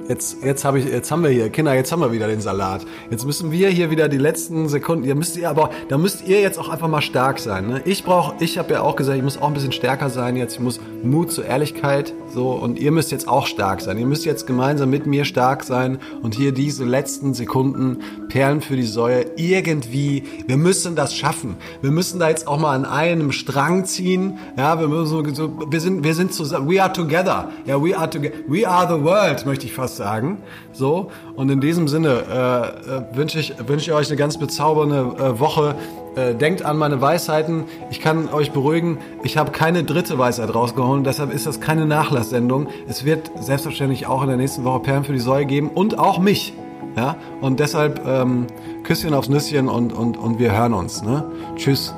Jetzt, jetzt, hab ich, jetzt haben wir hier, Kinder, jetzt haben wir wieder den Salat. Jetzt müssen wir hier wieder die letzten Sekunden, ihr müsst ihr aber, da müsst ihr jetzt auch einfach mal stark sein. Ne? Ich brauche, ich habe ja auch gesagt, ich muss auch ein bisschen stärker sein jetzt. Ich muss Mut zur Ehrlichkeit, so und ihr müsst jetzt auch stark sein. Ihr müsst jetzt gemeinsam mit mir stark sein und hier diese letzten Sekunden Perlen für die Säue irgendwie. Wir müssen das schaffen. Wir müssen da jetzt auch mal an einem Strang ziehen. Ja, wir müssen so, wir sind, wir sind zusammen. We are together. Ja, we are together. We are the world, möchte ich fast sagen. So. Und in diesem Sinne äh, äh, wünsche ich, wünsche ich euch eine ganz bezaubernde äh, Woche. Äh, denkt an meine Weisheiten. Ich kann euch beruhigen, ich habe keine dritte Weisheit rausgehauen, deshalb ist das keine Nachlasssendung. Es wird selbstverständlich auch in der nächsten Woche Perlen für die Säue geben und auch mich. Ja? Und deshalb ähm, Küsschen aufs Nüsschen und, und, und wir hören uns. Ne? Tschüss.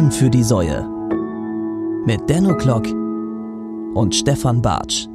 Perlen für die Säue. Mit Denno Klock und Stefan Bartsch.